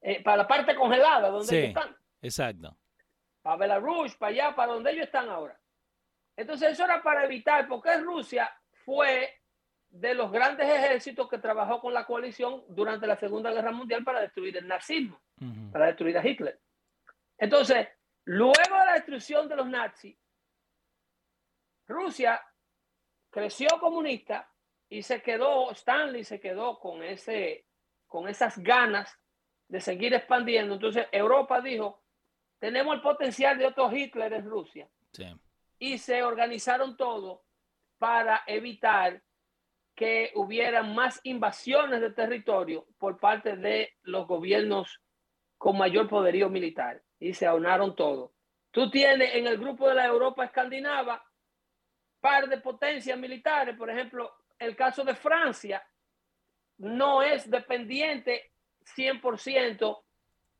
eh, para la parte congelada donde están. Exacto. Para Belarus, para allá, para donde ellos están ahora. Entonces eso era para evitar, porque Rusia fue de los grandes ejércitos que trabajó con la coalición durante la Segunda Guerra Mundial para destruir el nazismo, para destruir a Hitler. Entonces, luego de la destrucción de los nazis, Rusia creció comunista y se quedó, Stanley se quedó con, ese, con esas ganas de seguir expandiendo. Entonces, Europa dijo, tenemos el potencial de otro Hitler en Rusia. Y se organizaron todo para evitar que hubieran más invasiones de territorio por parte de los gobiernos con mayor poderío militar. Y se aunaron todo. Tú tienes en el grupo de la Europa escandinava par de potencias militares, por ejemplo, el caso de Francia, no es dependiente 100%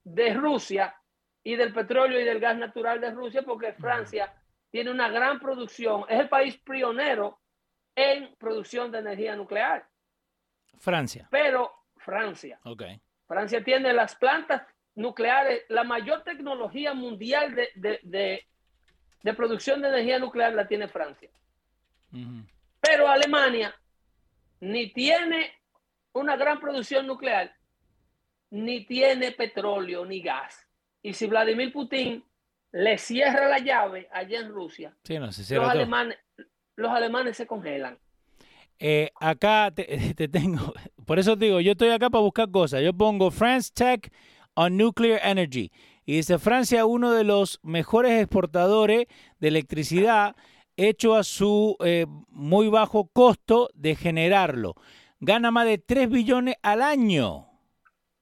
de Rusia y del petróleo y del gas natural de Rusia, porque Francia tiene una gran producción, es el país pionero en producción de energía nuclear. Francia. Pero Francia. Okay. Francia tiene las plantas nucleares, la mayor tecnología mundial de, producción de energía nuclear la tiene Francia. Pero Alemania ni tiene una gran producción nuclear, ni tiene petróleo ni gas. Y si Vladimir Putin le cierra la llave allá en Rusia, los, alemanes, los alemanes se congelan. Eh, acá te, tengo, por eso digo, yo estoy acá para buscar cosas. Yo pongo France Tech on Nuclear Energy. Y dice Francia, uno de los mejores exportadores de electricidad, hecho a su eh, muy bajo costo de generarlo. Gana más de 3 billones al año.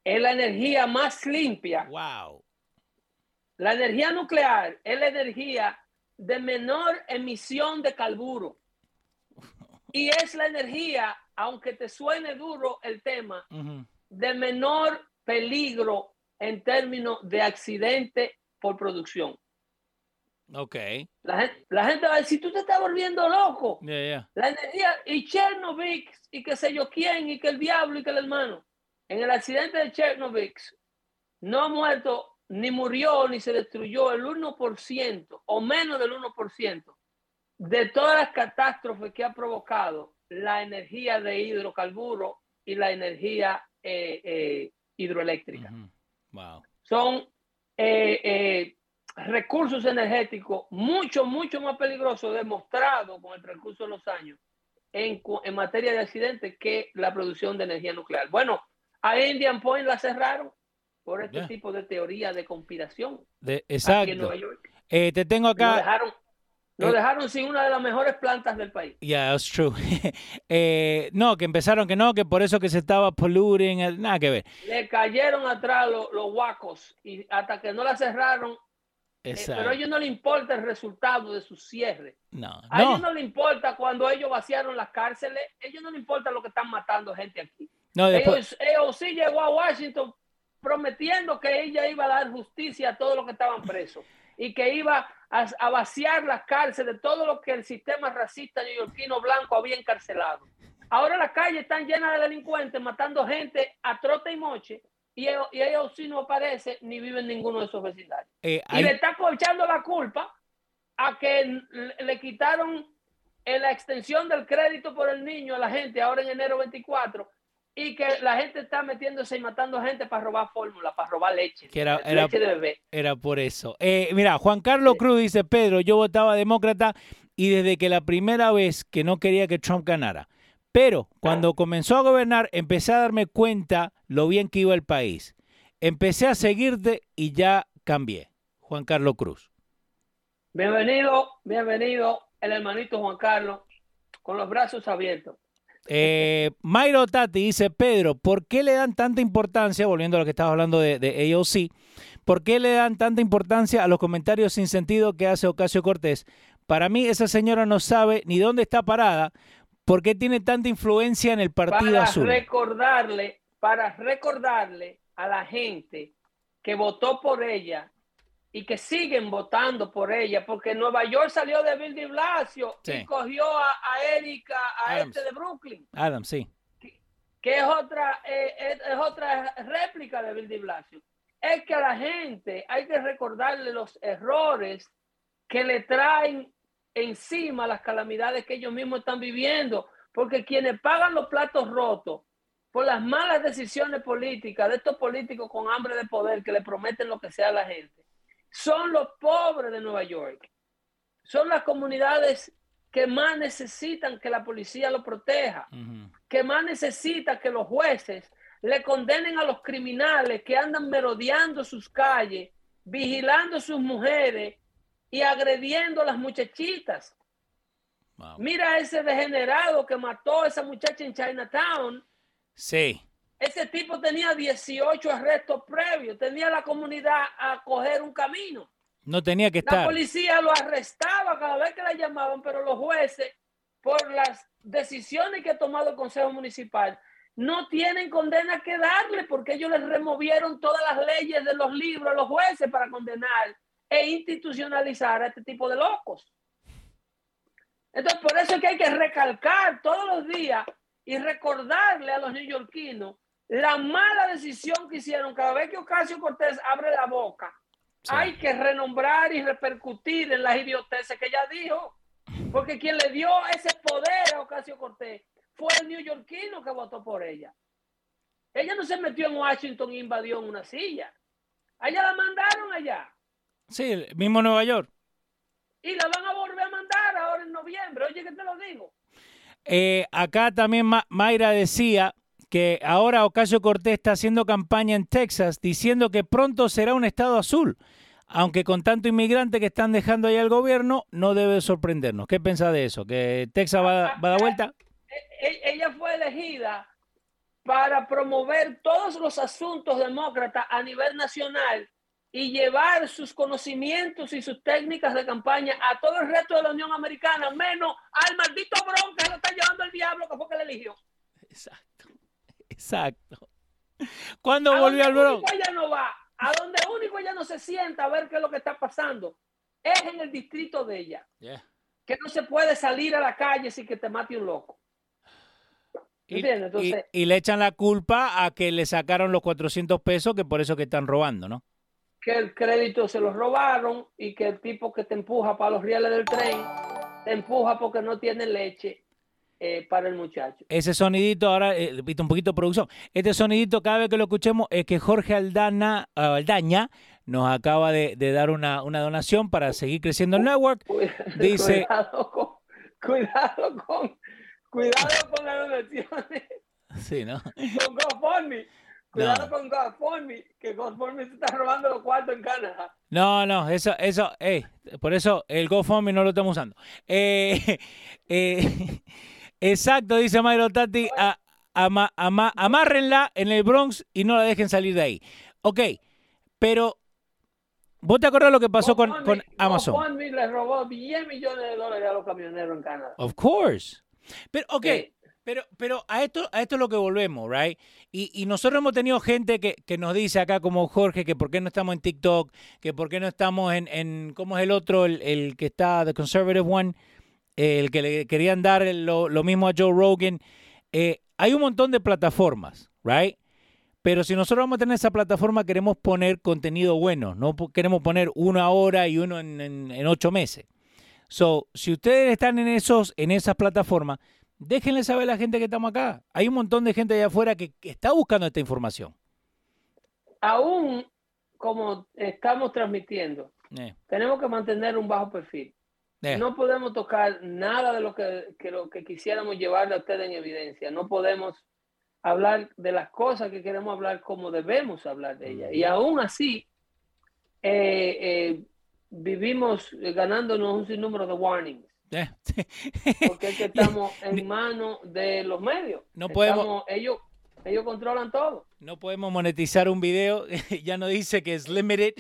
Es la energía más limpia. Wow. La energía nuclear es la energía de menor emisión de carburo. Y es la energía, aunque te suene duro el tema, de menor peligro en términos de accidente por producción. Ok. La gente, la gente va a decir, tú te estás volviendo loco. La energía, y Chernobyl, y que sé yo quién, y que el diablo, y que el hermano. En el accidente de Chernobyl no ha muerto, ni murió, ni se destruyó el 1% o menos del 1% de todas las catástrofes que ha provocado la energía de hidrocarburo y la energía eh, eh, hidroeléctrica. wow. Son eh, recursos energéticos mucho, mucho más peligrosos, demostrados con el transcurso de los años en, en materia de accidentes que la producción de energía nuclear. Bueno, a Indian Point la cerraron por este tipo de teoría de conspiración. De, exacto. te tengo acá. dejaron, nos eh, dejaron sin una de las mejores plantas del país. Yeah, that's true. eh, no, que empezaron que no, que por eso que se estaba polluting, eh, nada que ver. Le cayeron atrás los, los guacos y hasta que no la cerraron. Eh, pero a ellos no le importa el resultado de su cierre. No, a ellos no le importa cuando ellos vaciaron las cárceles. A ellos no le importa lo que están matando gente aquí. No, después... ellos, sí llegó a Washington prometiendo que ella iba a dar justicia a todos los que estaban presos y que iba a, vaciar las cárceles de todo lo que el sistema racista neoyorquino blanco había encarcelado. Ahora las calles están llenas de delincuentes matando gente a trote y moche y ellos, sí no aparecen ni viven en ninguno de esos vecindarios. Eh, y le está echando la culpa a que le quitaron la extensión del crédito por el niño a la gente ahora en enero 24 y que la gente está metiéndose y matando gente para robar fórmula, para robar leche. Que era, leche de bebé. Era por eso. Eh, mira, Juan Carlos Cruz dice, Pedro, yo votaba demócrata y desde que la primera vez que no quería que Trump ganara. Pero cuando comenzó a gobernar empecé a darme cuenta lo bien que iba el país. Empecé a seguirte y ya cambié. Juan Carlos Cruz. Bienvenido, bienvenido el hermanito Juan Carlos, con los brazos abiertos. Eh, Mayro Tati dice, Pedro, ¿por qué le dan tanta importancia, volviendo a lo que estaba hablando de, de, AOC, ¿por qué le dan tanta importancia a los comentarios sin sentido que hace Ocasio Cortés? Para mí esa señora no sabe ni dónde está parada, ¿por qué tiene tanta influencia en el Partido para Azul? Recordarle, para recordarle a la gente que votó por ella y que siguen votando por ella, porque Nueva York salió de Bill de Blasio y cogió a, Erika, a este de Brooklyn. Adam, sí. Que, es, otra, eh, es, otra réplica de Bill de Blasio. Es que a la gente hay que recordarle los errores que le traen encima las calamidades que ellos mismos están viviendo, porque quienes pagan los platos rotos por las malas decisiones políticas de estos políticos con hambre de poder que le prometen lo que sea a la gente, son los pobres de Nueva York. Son las comunidades que más necesitan que la policía lo proteja, que más necesitan que los jueces le condenen a los criminales que andan merodeando sus calles, vigilando sus mujeres y agrediendo a las muchachitas. Mira ese degenerado que mató a esa muchacha en Chinatown. Sí. Ese tipo tenía 18 arrestos previos, tenía la comunidad a coger un camino. No tenía que estar. La policía lo arrestaba cada vez que la llamaban, pero los jueces, por las decisiones que ha tomado el Consejo Municipal, no tienen condena que darle porque ellos les removieron todas las leyes de los libros a los jueces para condenar e institucionalizar a este tipo de locos. Entonces, por eso es que hay que recalcar todos los días y recordarle a los neoyorquinos la mala decisión que hicieron cada vez que Ocasio Cortés abre la boca. Hay que renombrar y repercutir en las idioteces que ella dijo. Porque quien le dio ese poder a Ocasio Cortés fue el neoyorquino que votó por ella. Ella no se metió en Washington e invadió en una silla. Allá la mandaron allá. Sí, mismo Nueva York. Y la van a volver a mandar ahora en noviembre. Oye, que te lo digo. Eh, acá también Mayra decía que ahora Ocasio Cortés está haciendo campaña en Texas diciendo que pronto será un estado azul. Aunque con tanto inmigrante que están dejando ahí al gobierno, no debe sorprendernos. ¿Qué piensa de eso? ¿Que Texas va, va a dar vuelta? E, e, ella fue elegida para promover todos los asuntos demócratas a nivel nacional y llevar sus conocimientos y sus técnicas de campaña a todo el resto de la Unión Americana, menos al maldito bronca que lo está llevando el diablo que fue que le eligió. Exacto, exacto. ¿Cuándo volvió al bronca? Ella no va, a donde único ella no se sienta a ver qué es lo que está pasando, es en el distrito de ella. Que no se puede salir a la calle sin que te mate un loco. Y, y, le echan la culpa a que le sacaron los 400 pesos, que por eso que están robando, ¿no? Que el crédito se lo robaron y que el tipo que te empuja para los rieles del tren te empuja porque no tiene leche eh, para el muchacho. Ese sonidito, ahora, eh, un poquito de producción. Este sonidito, cada vez que lo escuchemos, es que Jorge Aldana, Aldaña nos acaba de, dar una, una, donación para seguir creciendo el network. Dice. Cuidado con, cuidado con Cuidado con las donaciones. Sí, ¿no? Con GoFundMe. Cuidado con GoFundMe, que GoFundMe se está robando los cuartos en Canadá. No, no, eso, eso, eh, por eso el GoFundMe no lo estamos usando. Eh, eh, exacto, dice Mayro Tati, a, amárrenla en el Bronx y no la dejen salir de ahí. Ok, pero ¿Vos te acordás lo que pasó con, con, Amazon? GoFundMe le robó 10 millones de dólares a los camioneros en Canadá. Of course. Pero, ok, pero, pero a esto, a esto es lo que volvemos, right? Y, y nosotros hemos tenido gente que, que, nos dice acá, como Jorge, que por qué no estamos en TikTok, que por qué no estamos en, en ¿cómo es el otro? El, el que está, The Conservative One, el que le querían dar lo, lo mismo a Joe Rogan. Eh, hay un montón de plataformas, right? Pero si nosotros vamos a tener esa plataforma, queremos poner contenido bueno, no queremos poner una hora y uno en, en, en ocho meses. So, si ustedes están en esos, en esas plataformas, déjenle saber a la gente que estamos acá. Hay un montón de gente allá afuera que, está buscando esta información. Aún como estamos transmitiendo, eh. tenemos que mantener un bajo perfil. No podemos tocar nada de lo que, lo que quisiéramos llevarle a ustedes en evidencia. No podemos hablar de las cosas que queremos hablar como debemos hablar de ellas. Y aún así, eh, eh vivimos ganándonos un sinnúmero de warnings. Porque es que estamos en manos de los medios. No podemos. ellos, ellos controlan todo. No podemos monetizar un video. ya no dice que es limited.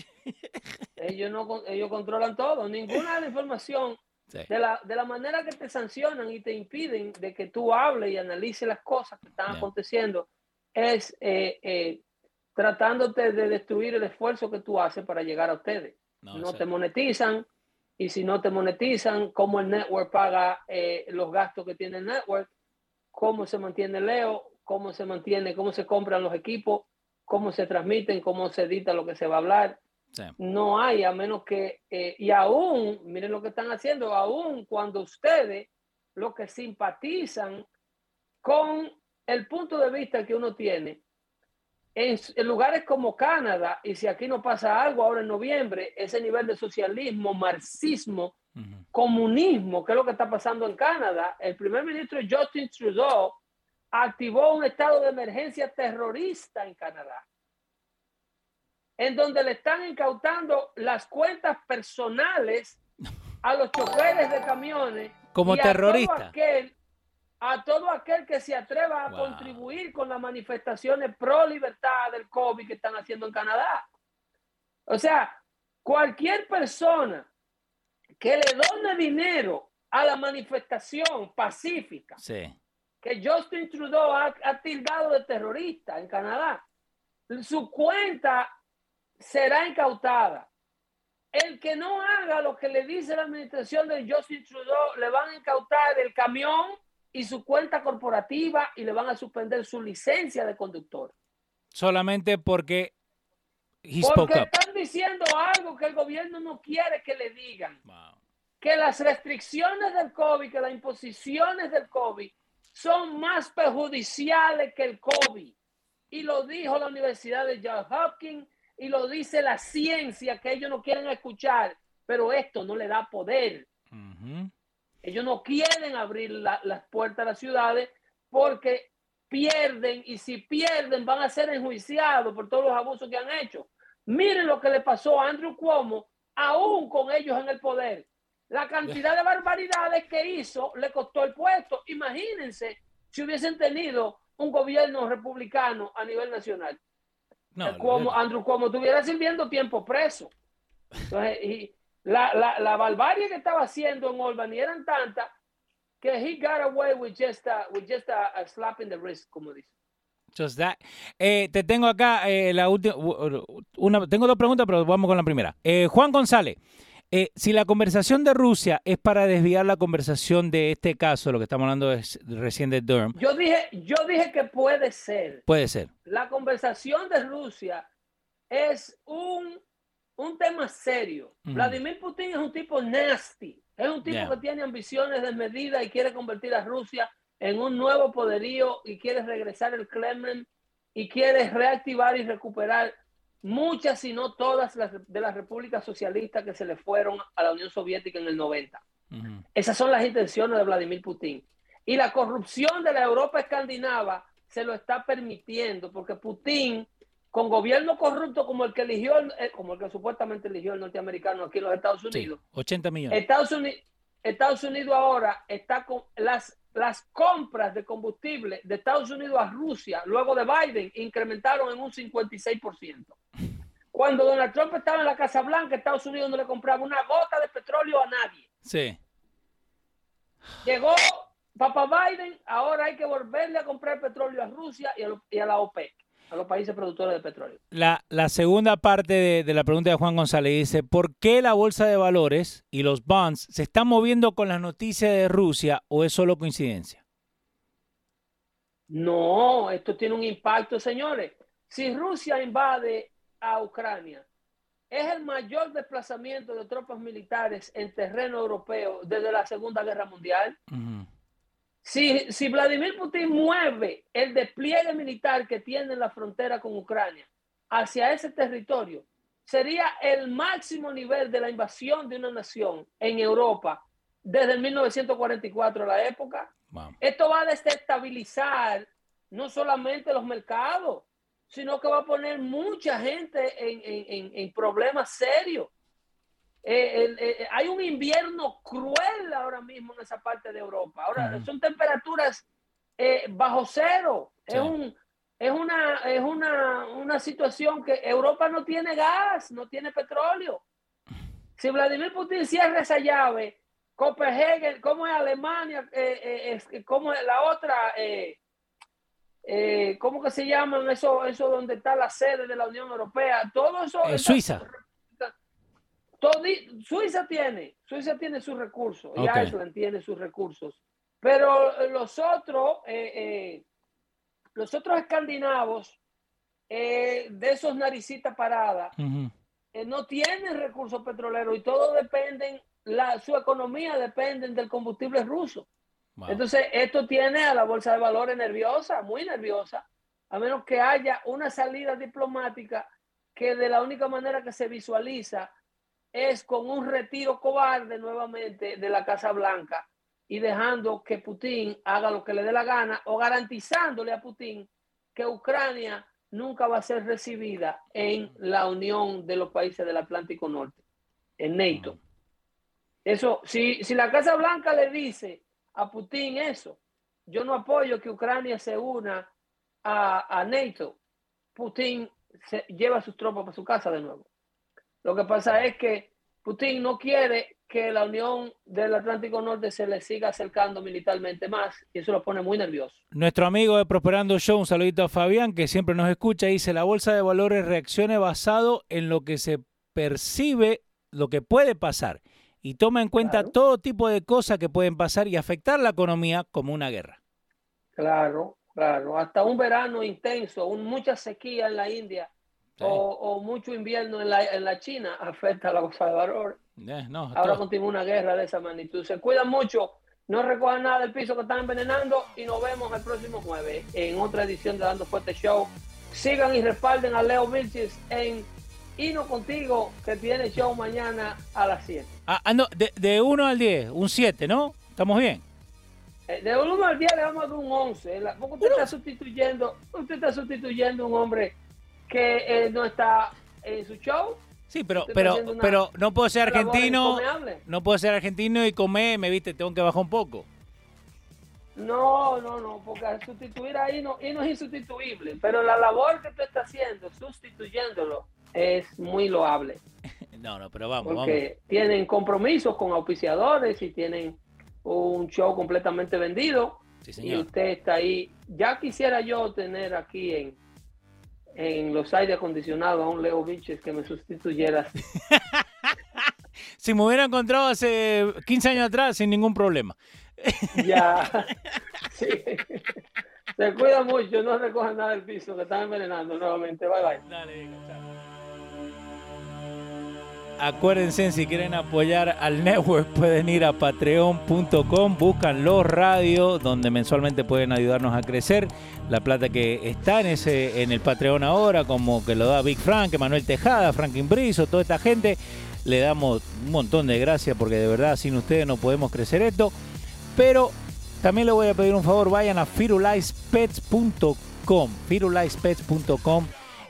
Ellos no, ellos controlan todo. Ninguna de la información. De, la, de la manera que te sancionan y te impiden de que tú hables y analices las cosas que están aconteciendo es eh, eh, tratándote de destruir el esfuerzo que tú haces para llegar a ustedes no, te monetizan. Y si no te monetizan, cómo el network paga eh, los gastos que tiene el network, cómo se mantiene Leo, cómo se mantiene, cómo se compran los equipos, cómo se transmiten, cómo se edita lo que se va a hablar. No hay, a menos que, eh, y aún, miren lo que están haciendo, aún cuando ustedes, los que simpatizan con el punto de vista que uno tiene, en, lugares como Canadá, y si aquí no pasa algo ahora en noviembre, ese nivel de socialismo, marxismo, comunismo, que es lo que está pasando en Canadá, el primer ministro Justin Trudeau activó un estado de emergencia terrorista en Canadá, en donde le están incautando las cuentas personales a los choferes de camiones. Como terrorista a todo aquel que se atreva a contribuir con las manifestaciones pro libertad del COVID que están haciendo en Canadá. O sea, Cualquier persona que le done dinero a la manifestación pacífica que Justin Trudeau ha, ha tildado de terrorista en Canadá, su cuenta será incautada. El que no haga lo que le dice la administración de Justin Trudeau, le van a incautar el camión y su cuenta corporativa y le van a suspender su licencia de conductor. Solamente porque porque están diciendo algo que el gobierno no quiere que le digan. Que las restricciones del COVID, que las imposiciones del COVID son más perjudiciales que el COVID. Y lo dijo la Universidad de Johns Hopkins y lo dice la ciencia que ellos no quieren escuchar, pero esto no le da poder. Ellos no quieren abrir las puertas a las ciudades porque pierden y si pierden van a ser enjuiciados por todos los abusos que han hecho. Miren lo que le pasó a Andrew Cuomo, aún con ellos en el poder. La cantidad de barbaridades que hizo le costó el puesto. Imagínense si hubiesen tenido un gobierno republicano a nivel nacional. No, Andrew Cuomo estuviera sirviendo tiempo preso. Entonces, y la, la, la, barbarie que estaba haciendo en Albany eran tantas que he got away with just a, with just a, slap in the wrist, como dice. Just that. Eh, te tengo acá eh, la última, tengo dos preguntas, pero vamos con la primera. Eh, Juan González, eh, si la conversación de Rusia es para desviar la conversación de este caso, lo que estamos hablando es recién de Durham. Yo dije, yo dije que puede ser. Puede ser. La conversación de Rusia es un, un tema serio. Vladimir Putin es un tipo nasty. Es un tipo que tiene ambiciones desmedidas y quiere convertir a Rusia en un nuevo poderío y quiere regresar el Kremlin y quiere reactivar y recuperar muchas, si no todas, las, de las repúblicas socialistas que se le fueron a la Unión Soviética en el 90. Esas son las intenciones de Vladimir Putin. Y la corrupción de la Europa escandinava se lo está permitiendo, porque Putin, con gobierno corrupto como el que eligió, eh, como el que supuestamente eligió el norteamericano aquí en los Estados Unidos, 80 millones. Estados Unidos, Estados Unidos ahora está con las las compras de combustible de Estados Unidos a Rusia luego de Biden incrementaron en un 56%. Cuando Donald Trump estaba en la Casa Blanca, Estados Unidos no le compraba una gota de petróleo a nadie. Sí. Llegó Papa Biden, ahora hay que volverle a comprar petróleo a Rusia y a, la OPEC a los países productores de petróleo. La, segunda parte de, de, la pregunta de Juan González dice, ¿por qué la bolsa de valores y los bonds se están moviendo con las noticias de Rusia o es solo coincidencia? No, esto tiene un impacto, señores. Si Rusia invade a Ucrania. Es el mayor desplazamiento de tropas militares en terreno europeo desde la Segunda Guerra Mundial. Si, si, Vladimir Putin mueve el despliegue militar que tiene en la frontera con Ucrania hacia ese territorio, sería el máximo nivel de la invasión de una nación en Europa desde 1944 a la época. Esto va a desestabilizar no solamente los mercados, sino que va a poner mucha gente en, problemas serios. Eh, eh, hay un invierno cruel ahora mismo en esa parte de Europa. Ahora son temperaturas eh, bajo cero. Es, un, es, una, es una, una situación que Europa no tiene gas, no tiene petróleo. Si Vladimir Putin cierra esa llave, Copenhague, ¿cómo es Alemania? ¿Cómo es la otra? eh, ¿cómo que se llaman eso, eso donde está la sede de la Unión Europea? Todo eso. Eh, Suiza. Todo, Suiza tiene, Suiza tiene sus recursos, y Iceland tiene sus recursos, pero los otros, eh, eh, los otros escandinavos, de esos naricitas paradas, no tienen recursos petroleros y todo dependen, la, su economía depende del combustible ruso. Entonces, esto tiene a la bolsa de valores nerviosa, muy nerviosa, a menos que haya una salida diplomática que de la única manera que se visualiza es con un retiro cobarde nuevamente de la Casa Blanca y dejando que Putin haga lo que le dé la gana o garantizándole a Putin que Ucrania nunca va a ser recibida en la Unión de los Países del Atlántico Norte, en NATO. Eso, si, si la Casa Blanca le dice a Putin eso. Yo no apoyo que Ucrania se una a, NATO. Putin se lleva sus tropas para su casa de nuevo. Lo que pasa es que Putin no quiere que la Unión del Atlántico Norte se le siga acercando militarmente más y eso lo pone muy nervioso. Nuestro amigo de Prosperando Show, un saludito a Fabián, que siempre nos escucha, dice, la bolsa de valores reaccione basado en lo que se percibe, lo que puede pasar, y toma en cuenta Claro. todo tipo de cosas que pueden pasar y afectar la economía como una guerra. Claro, claro. Hasta un verano intenso, un, mucha sequía en la India Sí. o, o mucho invierno en la, en la China afecta a la bolsa de valores. Eh, no, Ahora todo- continúa una guerra de esa magnitud. Se cuidan mucho, no recojan nada del piso que están envenenando y nos vemos el próximo jueves en otra edición de Dando Fuerte Show. Sigan y respalden a Leo Vilches en Hino Contigo, que tiene show mañana a las 7. Ah, ah, no, de, de 1 al 10, un 7, ¿no? ¿Estamos bien? Eh, De 1 al 10 le vamos a dar un 11. La- Porque usted está sustituyendo, usted está sustituyendo a un hombre que eh, no está en su show. Sí, pero, pero, una pero no puedo ser argentino, no puedo ser argentino y comer, me viste, tengo que bajar un poco. No, no, no, porque al sustituir ahí no, y no es insustituible, pero la labor que tú estás haciendo, sustituyéndolo, es muy loable, No, no, pero vamos, vamos. porque tienen compromisos con auspiciadores y tienen un show completamente vendido Sí, y señor. usted está ahí. Ya quisiera yo tener aquí en, en los aire acondicionados a un Leo Vinches que me sustituyera. Si me hubiera encontrado hace 15 años atrás, sin ningún problema. ya, sí. Se cuida mucho, no recojan nada del piso, que están envenenando nuevamente. Bye bye. Acuérdense, si quieren apoyar al network, pueden ir a patreon.com, buscan los radios, donde mensualmente pueden ayudarnos a crecer. La plata que está en, ese, en el Patreon ahora, como que lo da Big Frank, Manuel Tejada, Franklin Brizo, toda esta gente, le damos un montón de gracias porque de verdad sin ustedes no podemos crecer esto. Pero también le voy a pedir un favor, vayan a firulaispets.com. Firulaispets.com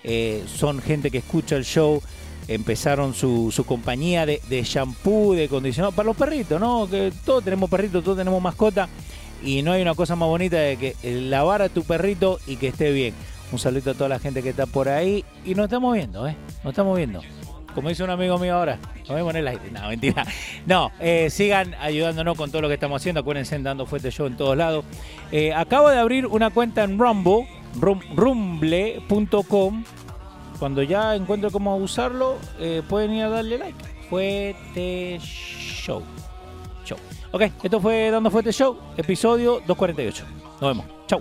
eh, son gente que escucha el show, empezaron su, su compañía de, de shampoo, de acondicionado para los perritos, ¿no? Que todos tenemos perritos, todos tenemos mascota y no hay una cosa más bonita de que eh, lavar a tu perrito y que esté bien. Un saludo a toda la gente que está por ahí y nos estamos viendo, ¿eh? Nos estamos viendo. Como dice un amigo mío ahora, nos vemos en el aire. No, mentira. No, eh, sigan ayudándonos con todo lo que estamos haciendo. Acuérdense, dando fuerte show en todos lados. Eh, acabo de abrir una cuenta en Rumble, rum- rumble.com. Cuando ya encuentre cómo usarlo, eh, pueden ir a darle like. Fuerte Show. Show. Ok, esto fue Dando Fuerte Show, episodio 248. Nos vemos. Chau.